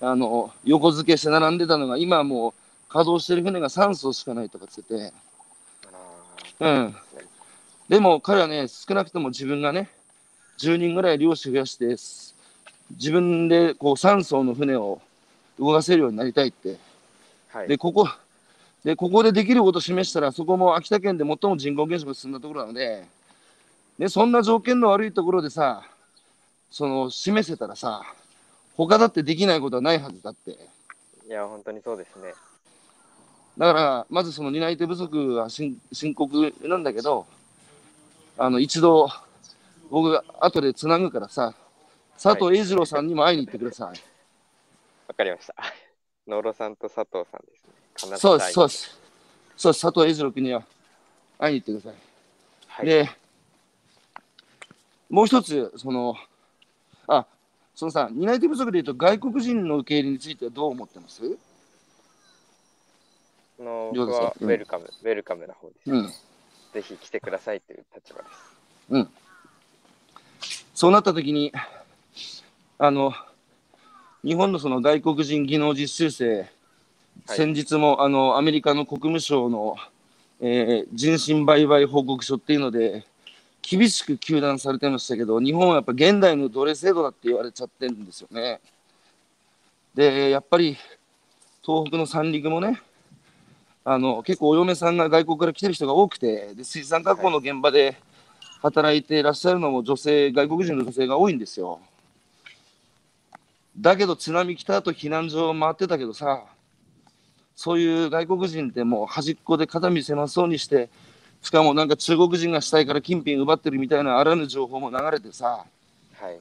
あの、横付けして並んでたのが、今はもう稼働してる船が3艘しかないとかつってて、うん。でも彼はね、少なくとも自分がね、10人ぐらい漁師増やして、す自分でこう3艘の船を動かせるようになりたいって。はい。で、ここ、で、ここでできることを示したら、そこも秋田県で最も人口減少が進んだところなので、で、そんな条件の悪いところでさ、その、示せたらさ、他だってできないことはないはずだって。いや、本当にそうですね。だから、まずその担い手不足は深深刻なんだけど、あの、一度、僕が後でつなぐからさ、佐藤栄二郎さんにも会いに行ってください。わかりました。野呂さんと佐藤さんですね。そうです、そうです。そうです、佐藤栄二郎君には会いに行ってください。はい。で、もう一つ、その、あ、そのさ、担い手不足でいうと、外国人の受け入れについてはどう思ってます？あの僕はウェルカム、ウェルカムな方です。うん。ぜひ来てくださいという立場です。うん。そうなったときに、あの、日本のその外国人技能実習生、先日もあのアメリカの国務省の、えー人身売買報告書っていうので、厳しく糾弾されてましたけど、日本はやっぱ現代の奴隷制度だって言われちゃってるんですよね。で、やっぱり東北の三陸もね、あの結構お嫁さんが外国から来てる人が多くて、で水産加工の現場で働いていらっしゃるのも女性、外国人の女性が多いんですよ。だけど津波来た後避難所を回ってたけどさ、そういう外国人ってもう端っこで肩身狭そうにして、しかもなんか中国人が死体から金品奪ってるみたいなあらぬ情報も流れてさ、はい。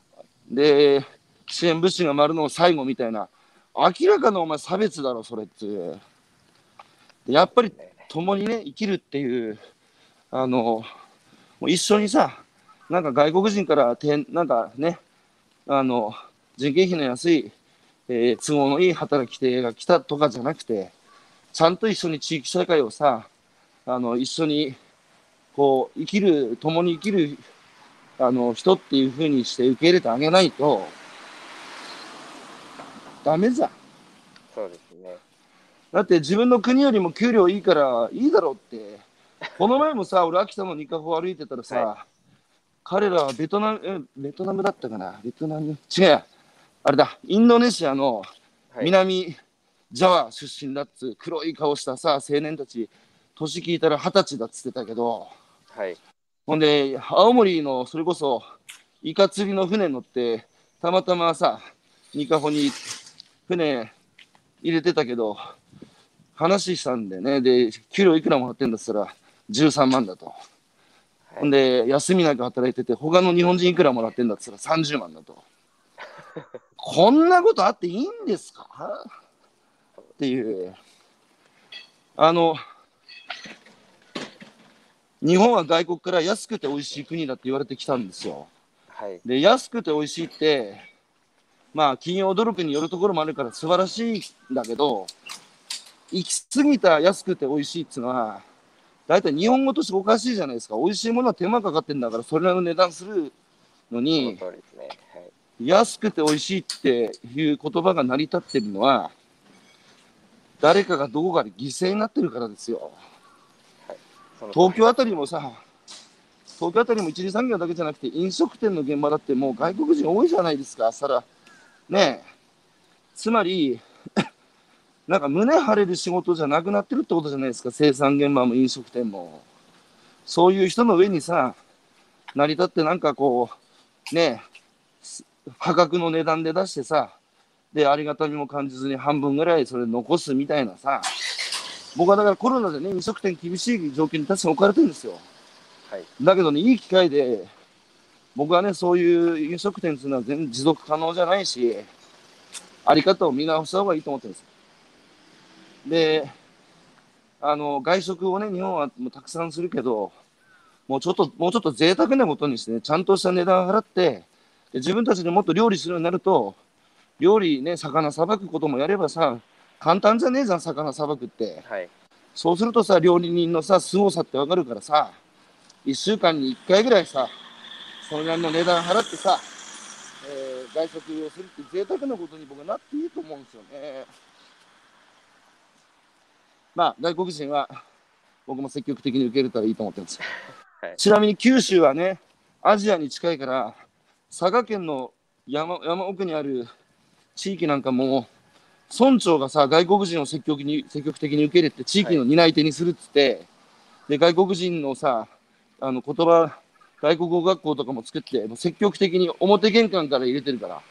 で、支援物資が回るのを最後みたいな、明らかなお前差別だろ、それって。でやっぱり共にね、生きるっていう、あの、もう一緒にさ、なんか外国人からてん、なんかね、あの、人件費の安い、えー都合のいい働き手が来たとかじゃなくて、ちゃんと一緒に地域社会をさ、あの、一緒に、こう、生きる、共に生きる、あの、人っていう風にして受け入れてあげないと、ダメじゃん。そうですね。だって自分の国よりも給料いいからいいだろうって。この前もさ、*laughs* 俺秋田のニカホ歩いてたらさ、は彼らはベトナム、えベトナムだったかな？ベトナム？違うや。あれだ、インドネシアのはい。南ジャワ出身だっつう黒い顔したさ、青年たち、年聞いたら二十歳だっつってたけど、はい。ほんで、青森のそれこそ、イカ釣りの船乗って、たまたまさ、ニカホに船入れてたけど、話したんでね、で、給料いくらもらってんだっつったら、13万だと。ほんで、休みなく働いてて、他の日本人いくらもらってんだっつったら30万だと。*laughs* こんなことあっていいんですか？っていう。あの、日本は外国から安くて美味しい国だって言われてきたんですよ。はい。で、安くて美味しいって、まあ、企業努力によるところもあるから素晴らしいんだけど、行き過ぎた安くて美味しいっていうのは、大体日本語としておかしいじゃないですか。美味しいものは手間かかってんだから、それなりの値段するのに、ね。はい。安くて美味しいっていう言葉が成り立ってるのは、誰かがどこかで犠牲になってるからですよ。東京あたりもさ、東京あたりも一次産業だけじゃなくて、飲食店の現場だってもう外国人多いじゃないですか、さら。ねえ。つまり、*laughs* なんか胸張れる仕事じゃなくなってるってことじゃないですか、生産現場も飲食店も。そういう人の上にさ、成り立ってなんかこう、ね破格の値段で出してさ、で、ありがたみも感じずに半分ぐらいそれ残すみたいなさ、僕はだからコロナでね、飲食店厳しい状況に確かに置かれてるんですよ。はい。だけどね、いい機会で、僕はね、そういう飲食店っていうのは全然持続可能じゃないし、あり方を見直した方がいいと思ってるんですよ。で、あの、外食をね、日本はもうたくさんするけど、もうちょっと、もうちょっと贅沢なことにしてね、ちゃんとした値段払って、で自分たちでもっと料理するようになると、料理ね、魚さばくこともやればさ、簡単じゃねえじゃん、魚さばくって。はい。そうするとさ、料理人のさ、凄さってわかるからさ、1週間に1回ぐらいさ、それなりの値段払ってさ、えー外食をするって贅沢なことに僕はなっていいと思うんですよね。まあ、外国人は僕も積極的に受け入れたらいいと思ってるんですよ。*laughs* はい。ちなみに九州はね、アジアに近いから、佐賀県の山山奥にある地域なんかも、村長がさ、外国人を積極に積極的に受け入れて、地域の担い手にするっつって、で外国人のさ、あの言葉、外国語学校とかも作って、もう積極的に表玄関から入れてるから、あ。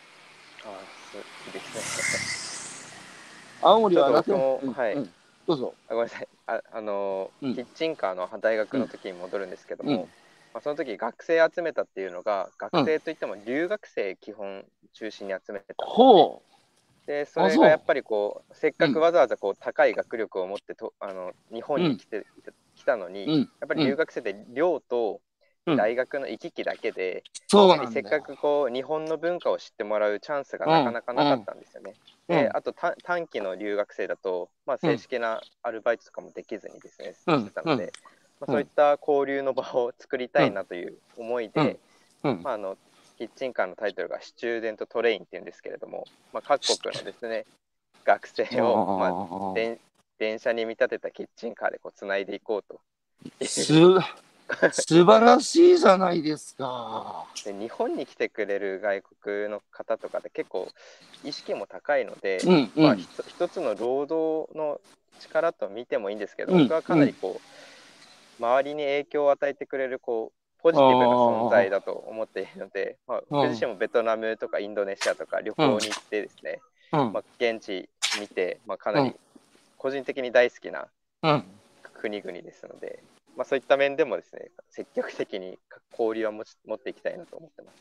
青森はラテンはいうんどうぞ。あごめんなさい。ああのーうんキッチンカーの大学の時に戻るんですけども、うんまあ、その時学生集めたっていうのが、学生といっても留学生基本中心に集めてたね、ほでそれがやっぱりこうせっかくわざわざこう高い学力を持ってとあの日本に来て、来たのに、う。うん。やっぱり留学生って寮とうん。大学の行き来だけで、そうん。せっかくこう日本の文化を知ってもらうチャンスがなかなかなかったんですよね。うん。であとた短期の留学生だと、まあ、正式なアルバイトとかもできずにですね、うん。してたので、うんまあ、そういった交流の場を作りたいなという思いで、うん。まあ、あのキッチンカーのタイトルが「Student Train」っていうんですけれども、まあ、各国のですね *laughs* 学生を、まあ、あ電電車に見立てたキッチンカーでこうつないでいこうと。す素晴らしいじゃないですか。で日本に来てくれる外国の方とかで結構意識も高いので、うんうま一つの労働の力と見てもいいんですけど、うん。僕はかなりこう、周りに影響を与えてくれるこうポジティブな存在だと思っているので、まあ、うん。僕自身もベトナムとかインドネシアとか旅行に行ってですね、うん。まあ、現地見て、まあ、かなりうん。個人的に大好きなうん。国々ですので、まあ、そういった面でもですね積極的に交流は持ち持っていきたいなと思ってます。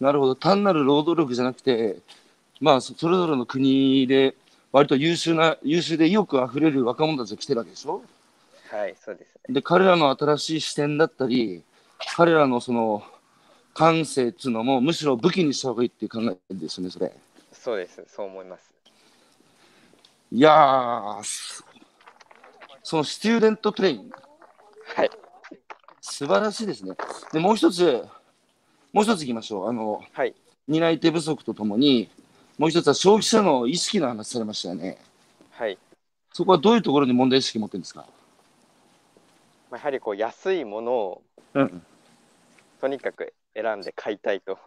なるほど。単なる労働力じゃなくて、まあ、そそれぞれの国で、割と優秀な、優秀で意欲あふれる若者たちが来てるわけでしょ？はい、そうですね。で、彼らの新しい視点だったり、彼らのその、感性っていうのも、むしろ武器にした方がいいっていう考えですよね、それ。そうです。そう思います。いやー、すその Student Train、はい。素晴らしいですね。で、もう一つ、もう一ついきましょう。あの、はい。担い手不足とともに、もう一つは消費者の意識の話されましたよね。はい。そこはどういうところに問題意識持ってるんですか？まあ、やはりこう安いものをうん。とにかく選んで買いたいと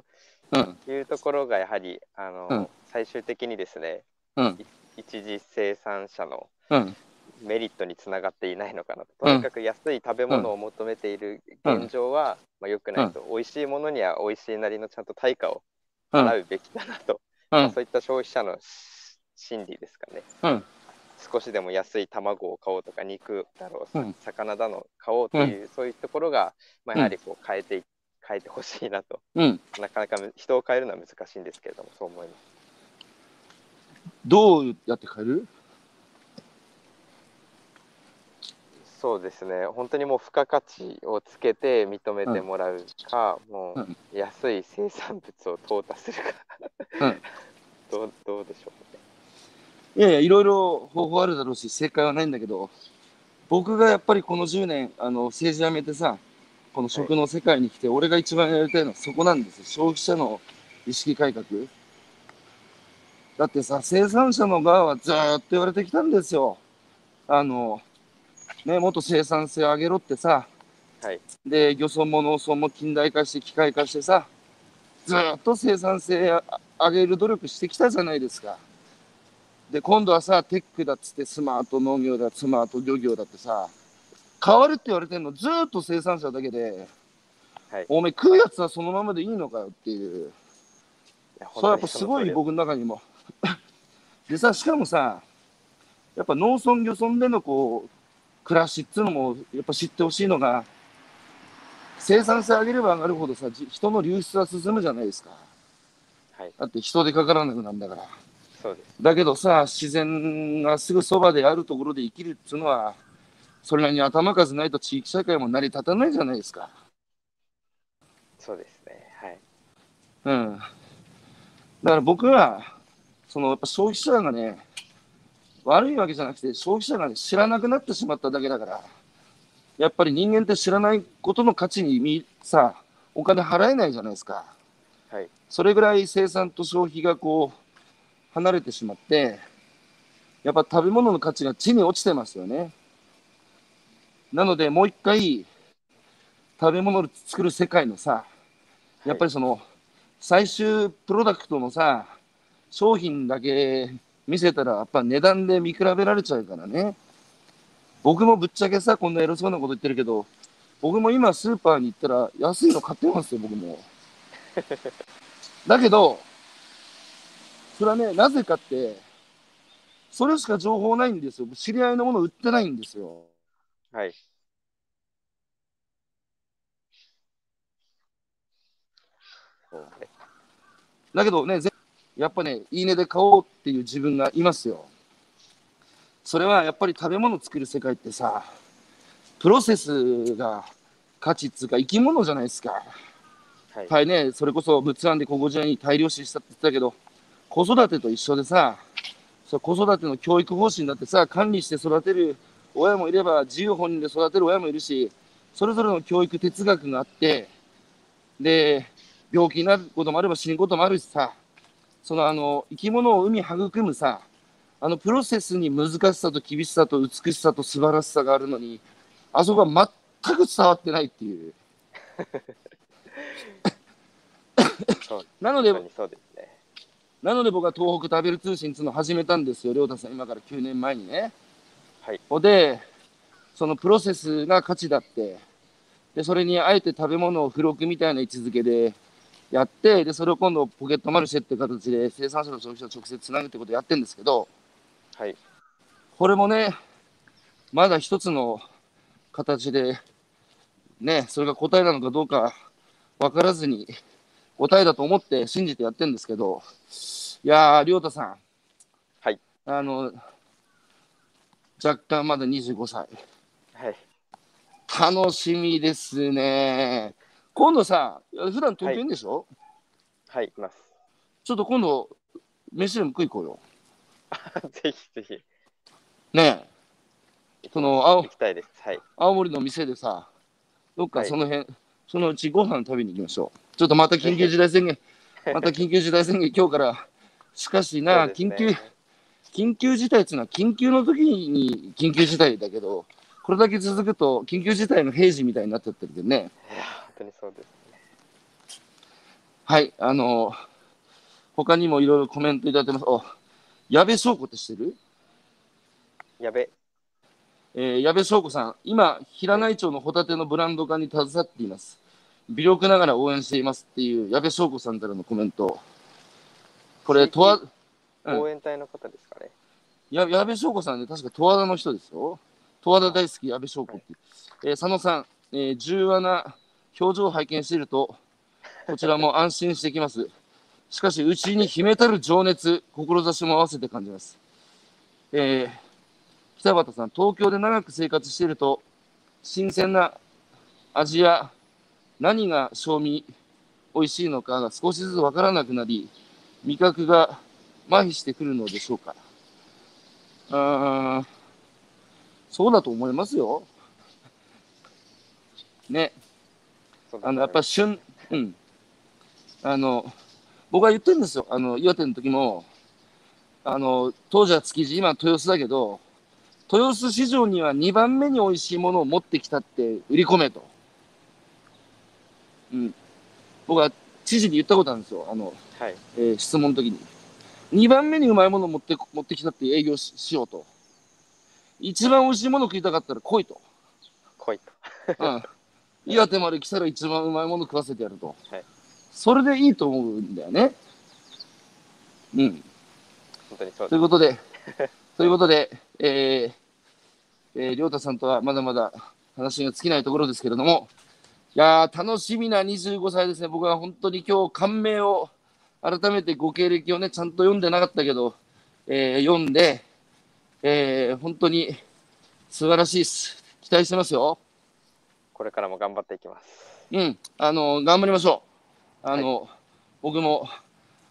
うん。いうところがやはりあの、うん最終的にですねうん。一次生産者のうん。メリットにつながっていないのかなと。うんとにかく安い食べ物を求めている現状は、まあ、良くないと、美味しいものには美味しいなりのちゃんと対価をうん。払うべきだなと、うんまあそういった消費者のし心理ですかね。うん。少しでも安い卵を買おうとか肉だろう、うん。魚だの買おうという、そういうところが、まあ、やはりこう変えてい変えてほしいなと。うん。なかなかむ人を変えるのは難しいんですけれどもそう思います。どうやって変える？そうですね。本当にもう付加価値をつけて認めてもらうか、もうん。う安い生産物を淘汰するか、うん。*laughs* どうどうでしょう。ね。いやいや、いろいろ方法あるだろうし、正解はないんだけど、僕がやっぱりこの10年、あの政治辞めてさ、この食の世界に来て、俺が一番やりたいのはそこなんですよ。消費者の意識改革。だってさ、生産者の側はずーっと言われてきたんですよ。あの、ね、もっと生産性上げろってさ、はいで、漁村も農村も近代化して機械化してさ、ずーっと生産性あ上げる努力してきたじゃないですか。で、今度はさ、テックだっつってスマート農業だ、スマート漁業だってさ、変わるって言われてんのずーっと生産者だけで、はいおめえ食うやつはそのままでいいのかよっていう。それはやっぱすごい本僕の中にも。*laughs* でさ、しかもさ、やっぱ農村漁村でのこう、暮らしっていうのもやっぱ知ってほしいのが、生産性上げれば上がるほどさ、じ人の流出は進むじゃないですか。はい、だって人手かからなくなるんだから。そうです。だけどさ、自然がすぐそばであるところで生きるっていうのは、それなりに頭数ないと地域社会も成り立たないじゃないですか。そうですね。はい。うん。だから僕は、そのやっぱ消費者がね、悪いわけじゃなくて、消費者が、ね、知らなくなってしまっただけだから、やっぱり人間って知らないことの価値にみさ、お金払えないじゃないですか。はい。それぐらい生産と消費がこう、離れてしまって、やっぱ食べ物の価値が地に落ちてますよね。なので、もう一回、食べ物を作る世界のさ、やっぱりその、最終プロダクトのさ、商品だけ見せたら、やっぱ値段で見比べられちゃうからね。僕もぶっちゃけさ、こんな偉そうなこと言ってるけど、僕も今スーパーに行ったら安いの買ってますよ、僕も。*laughs* だけど、それはね、なぜかって、それしか情報ないんですよ。知り合いのもの売ってないんですよ。はい。だけどね、ぜやっぱね、いいねで買おうっていう自分がいますよ。それはやっぱり食べ物作る世界ってさ、プロセスが価値っつうか生き物じゃないですか。はい。はいね、それこそ物販でここ時代に大量死したって言ってたけど、子育てと一緒でさ、そう子育ての教育方針だってさ、管理して育てる親もいれば、自由本人で育てる親もいるし、それぞれの教育哲学があって、で、病気になることもあれば死ぬこともあるしさ、そのあの生き物を海育むさ、あのプロセスに難しさと厳しさと美しさと素晴らしさがあるのに、あそこは全く伝わってないっていう。*laughs* なので。なので僕は東北食べる通信っていうのを始めたんですよ、亮太さん、今から9年前にね。はい。ほで、そのプロセスが価値だって、で、それにあえて食べ物を付録みたいな位置づけでやって、で、それを今度ポケットマルシェって形で生産者と消費者を直接つなぐってことをやってるんですけど、はい。これもね、まだ一つの形で、ね、それが答えなのかどうか分からずに、答えだと思って信じてやってるんですけど、いやー、りょうたさん。はい。あの、若干まだ25歳。はい。楽しみですね。今度さ、普段東京いんでしょ、はい、います。ちょっと今度、飯でも食い行こうよ。*laughs* ぜひぜひ。ねえ。その青行きたいです。はい。青森の店でさ、どっかはいその辺、そのうちご飯食べに行きましょう。ちょっとまた緊急事態宣言、また緊急事態宣言今日から。しかしな、ね緊急、緊急事態っていうのは緊急の時に緊急事態だけど、これだけ続くと緊急事態の平時みたいになっちゃってるけどね。いや、本当にそうですね。はい、あの他にもいろいろコメントいただいてます。お、矢部翔子って知ってる？やべ。えー矢部翔子さん、今、平内町のホタテのブランド化に携わっています。微力ながら応援していますっていう矢部翔子さんからのコメント。これ、とわ、うん応援隊の方ですかね。や矢部翔子さんね、確か十和田の人ですよ。十和田大好き矢部翔子って。えー佐野さん、えー重和な表情を拝見していると、こちらも *laughs* 安心してきます。しかし、うちに秘めたる情熱、志も合わせて感じます。えー北畑さん、東京で長く生活していると、新鮮な味や何が賞味美味しいのかが少しずつわからなくなり、味覚が麻痺してくるのでしょうか。うーん、そうだと思いますよ。ね、あのやっぱ旬、うん。あの、僕は言ってるんですよ。あの、岩手の時も、あの、当時は築地、今は豊洲だけど、豊洲市場には2番目に美味しいものを持ってきたって売り込めと。うん。僕は知事に言ったことあるんですよ。あの、はい。えー質問の時に。2番目にうまいものを持って持ってきたって営業ししようと。一番美味しいもの食いたかったら来いと。来いと。うん。*laughs* 岩手まで来たら一番うまいもの食わせてやると。はいそれでいいと思うんだよね。うん。本当にそうです。ということで、*laughs* ということで、えー、えー、りょうたさんとはまだまだ話が尽きないところですけれども、いやー、楽しみな25歳ですね。僕は本当に今日感銘を、改めてご経歴をね、ちゃんと読んでなかったけど、えー読んで、えー本当に素晴らしいです。期待してますよ。これからも頑張っていきます。うん、あの、頑張りましょう。あの、僕も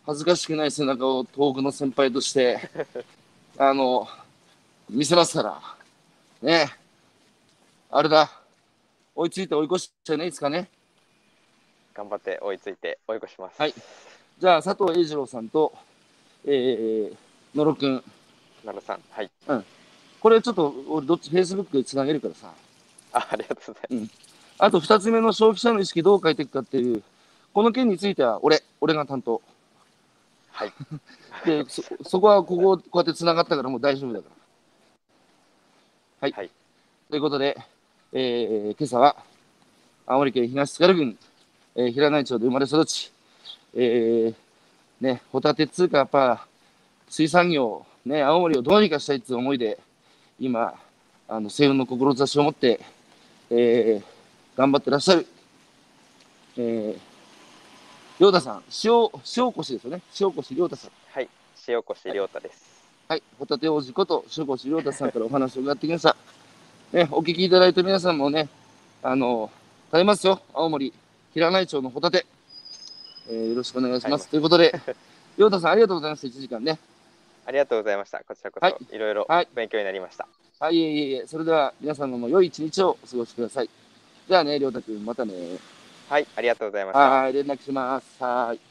恥ずかしくない背中を遠くの先輩として、*laughs* あの、見せますから。ね。あれだ。追いついて追い越しちゃいないですかね。頑張って追いついて追い越します。はいじゃあ、佐藤栄二郎さんと、えー、野呂くん。なるさん。はい。これちょっと、俺どっち、フェイスブックでつなげるからさ。あありがとうございます。あと二つ目の消費者の意識どう変えていくかっていう、この件については俺、俺が担当。はい。*laughs* で、そ、そこはここ、こうやって繋がったからもう大丈夫だから。はい。はいということで、えー、今朝は、青森県東津軽郡、えー、平内町で生まれ育ち、えー、ね、ホタテ通貨やっぱ、水産業、ね、青森をどうにかしたいっていう思いで、今、あの、西運の志を持って、えー、頑張ってらっしゃる、えー、りょうたさん、塩、塩越ですよね。塩越りょうたさん。はい。塩越亮太です。はい、ホタテ王子こと塩越亮太さんからお話を伺ってきました。ね、お聞きいただいた皆さんもね、あの、食べますよ、青森、平内町のホタテ。えーよろしくお願いします。はいということで、*laughs* 亮太さんありがとうございました、1時間ね。ありがとうございました。こちらこはいそいろいろはい勉強になりました。はい、いえいえいえ、それでは皆さんも良い一日をお過ごしください。じゃあね、亮太君、またね。はい。ありがとうございました。はい、連絡します。はい。